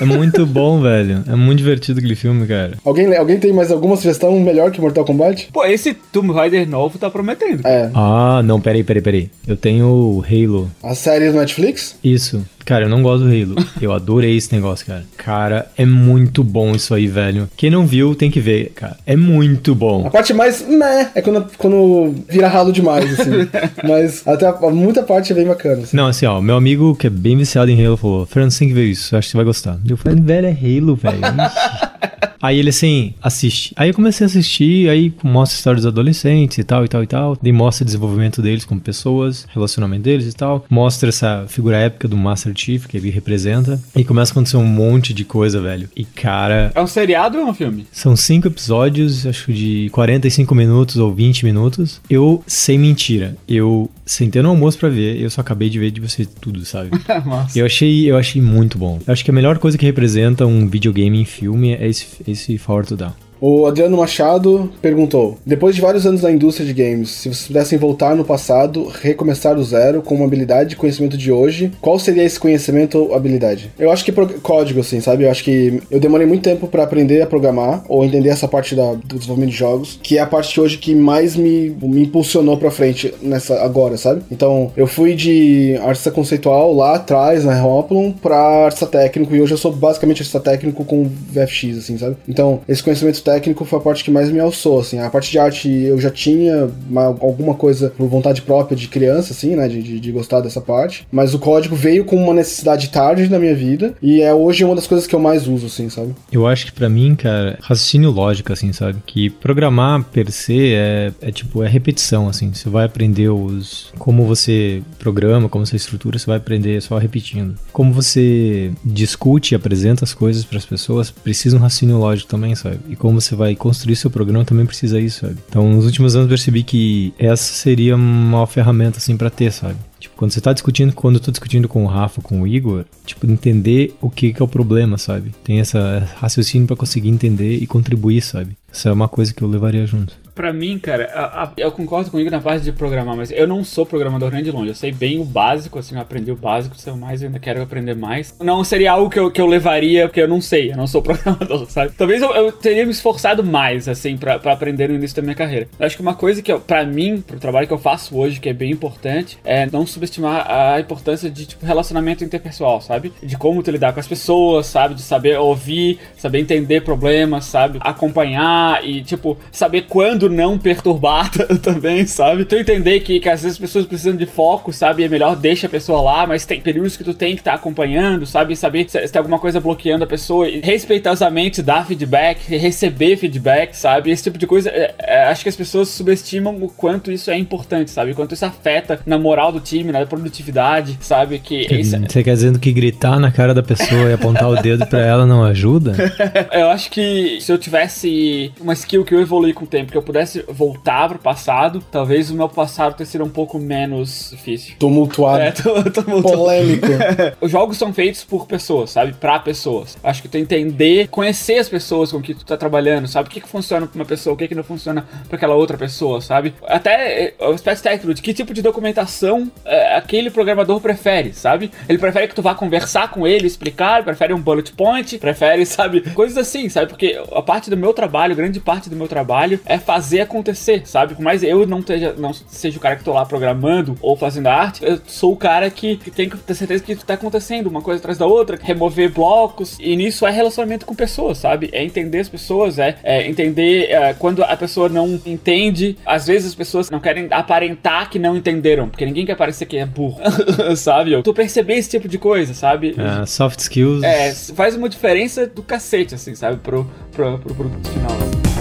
É muito bom, velho. É muito divertido aquele filme, cara. alguém, alguém tem mais alguma sugestão melhor que Mortal Kombat? Pô, esse Tomb Raider novo tá prometendo. É. Ah, não, peraí, peraí, peraí. Eu tenho o Halo. A série do Netflix? Isso. Cara, eu não gosto do Halo. Eu adorei esse negócio, cara. Cara, é muito bom isso aí, velho. Quem não viu, tem que ver, cara. É muito A bom. parte mais meh é quando, quando vira ralo demais, assim. Mas até a, muita parte é bem bacana. assim. Não, assim, ó, meu amigo que é bem viciado em Halo falou: Fernando, você tem que ver isso, acho que você vai gostar. Eu falei, velho, é Halo, velho. Aí ele assim, assiste. Aí eu comecei a assistir, aí mostra a história dos adolescentes e tal, e tal, e tal. Daí mostra o desenvolvimento deles como pessoas, relacionamento deles e tal. Mostra essa figura épica do Master Chief que ele representa. E começa a acontecer um monte de coisa, velho. E cara, É um seriado ou é um filme? são cinco episódios, acho de 45 minutos ou 20 minutos. Eu, sem mentira, eu sentei no almoço pra ver, eu só acabei de ver de você tudo, sabe? Eu achei, eu achei muito bom. Eu acho que a melhor coisa que representa um videogame em filme é esse, esse Power to Down. O Adriano Machado perguntou: Depois de vários anos na indústria de games, se vocês pudessem voltar no passado, recomeçar do zero com uma habilidade e conhecimento de hoje, qual seria esse conhecimento ou habilidade? Eu acho que código, assim, sabe? Eu acho que eu demorei muito tempo pra aprender a programar ou entender essa parte da- do desenvolvimento de jogos, que é a parte de hoje que mais me, me impulsionou pra frente nessa agora, sabe? Então, eu fui de artista conceitual lá atrás, na Hoplon, pra artista técnico, e hoje eu sou basicamente artista técnico com VFX, assim, sabe? Então, esse conhecimento técnico foi a parte que mais me alçou, assim. A parte de arte eu já tinha uma- alguma coisa por vontade própria de criança, assim, né? De, de, de gostar dessa parte. Mas o código veio com uma necessidade tarde na minha vida, e é hoje uma das coisas que eu mais uso, assim, sabe? Eu acho que pra mim, cara, raciocínio lógico, assim, sabe? Que programar per se é, é tipo, é repetição, assim. Você vai aprender os. Como você programa, como você estrutura, você vai aprender só repetindo. Como você discute e apresenta as coisas pras pessoas, precisa um raciocínio lógico também, sabe? E como você vai construir seu programa também precisa isso, sabe? Então, nos últimos anos percebi que essa seria uma ferramenta, assim, pra ter, sabe? Tipo, quando você tá discutindo, quando eu tô discutindo com o Rafa, com o Igor, tipo, entender o que, que é o problema, sabe? Tem essa raciocínio pra conseguir entender e contribuir, sabe? Isso é uma coisa que eu levaria junto. Pra mim, cara, a- a- eu concordo comigo na parte de programar, mas eu não sou programador nem de longe. Eu sei bem o básico, assim, eu aprendi o básico, sei mais, eu ainda quero aprender mais. Não seria algo que eu, que eu levaria, porque eu não sei, eu não sou programador, sabe? Talvez eu, eu teria me esforçado mais, assim, pra, pra aprender no início da minha carreira. Eu acho que uma coisa que, eu, pra mim, pro trabalho que eu faço hoje, que é bem importante, é não subestimar a importância de, tipo, relacionamento interpessoal, sabe? De como tu lidar com as pessoas, sabe? De saber ouvir, saber entender problemas, sabe? Acompanhar e, tipo, saber quando não perturbar também, sabe? Tu entender que, que às vezes as pessoas precisam de foco, sabe? É melhor deixa a pessoa lá, mas tem períodos que tu tem que estar acompanhando, sabe? Saber se, se tem alguma coisa bloqueando a pessoa e respeitosamente dar feedback, receber feedback, sabe? Esse tipo de coisa. é, é, acho que as pessoas subestimam o quanto isso é importante, sabe? O quanto isso afeta na moral do time, na produtividade, sabe? Que isso, Você quer dizendo que gritar na cara da pessoa e apontar o dedo pra ela não ajuda? Eu acho que se eu tivesse uma skill que eu evolui com o tempo, que eu pudesse voltar pro passado, talvez o meu passado tenha sido um pouco menos difícil. Tumultuado. É, voltando. Polêmico. Os jogos são feitos por pessoas, sabe? Pra pessoas. Acho que tu entender, conhecer as pessoas com que tu tá trabalhando, sabe? O que que funciona pra uma pessoa, o que que não funciona pra aquela outra pessoa, sabe? Até eh, o aspecto técnico de que tipo de documentação eh, aquele programador prefere, sabe? Ele prefere que tu vá conversar com ele, explicar, prefere um bullet point, prefere, sabe? Coisas assim, sabe? Porque a parte do meu trabalho, grande parte do meu trabalho é fazer acontecer, sabe? Por mais eu não, teja, não seja o cara que tô lá programando ou fazendo arte, eu sou o cara que, que tem que ter certeza que tá acontecendo uma coisa atrás da outra, remover blocos, e nisso é relacionamento com pessoas, sabe? É entender as pessoas, é, é entender é, quando a pessoa não entende, às vezes as pessoas não querem aparentar que não entenderam, porque ninguém quer parecer que é burro, sabe? Eu, tu perceber esse tipo de coisa, sabe? Ah, soft skills. É, faz uma diferença do cacete, assim, sabe? Pro, pro, pro produto final.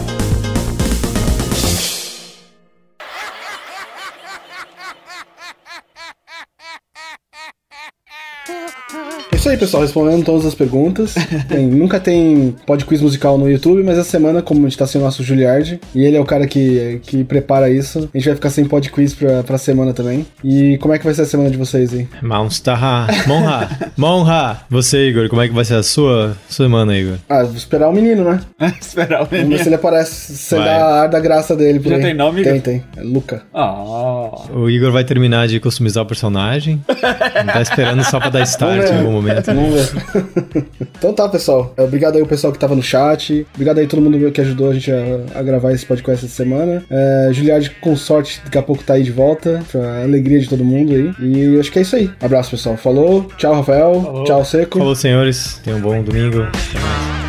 Assim. aí, pessoal, respondendo todas as perguntas. Tem- nunca tem pod quiz musical no YouTube, mas essa semana, como a gente tá sem o nosso Juliard, e ele é o cara que, que prepara isso, a gente vai ficar sem pod quiz pra, pra semana também. E como é que vai ser a semana de vocês aí? Monsterha. Monra. Monra. Você, Igor, como é que vai ser a sua semana, Igor? Ah, vou esperar o menino, né? Esperar o Vamos ver se menino. ele aparece, se Vai. dá a ar da graça dele por Já aí. tem nome, Tem, Igor? tem. É Luca. Ah. O Igor vai terminar de customizar o personagem. Ele tá esperando só pra dar start Vamos em ver. algum momento. Vamos ver. então tá, pessoal. É, Obrigado aí o pessoal que tava no chat. Obrigado aí todo mundo que ajudou a gente a, a gravar esse podcast essa semana. É, Juliard, com sorte, daqui a pouco tá aí de volta. Pra alegria de todo mundo aí. E acho que é isso aí. Abraço, pessoal. Falou. Tchau, Rafael. Falou. Tchau, Seco. Falou, senhores. Tenham um bom domingo. Até mais.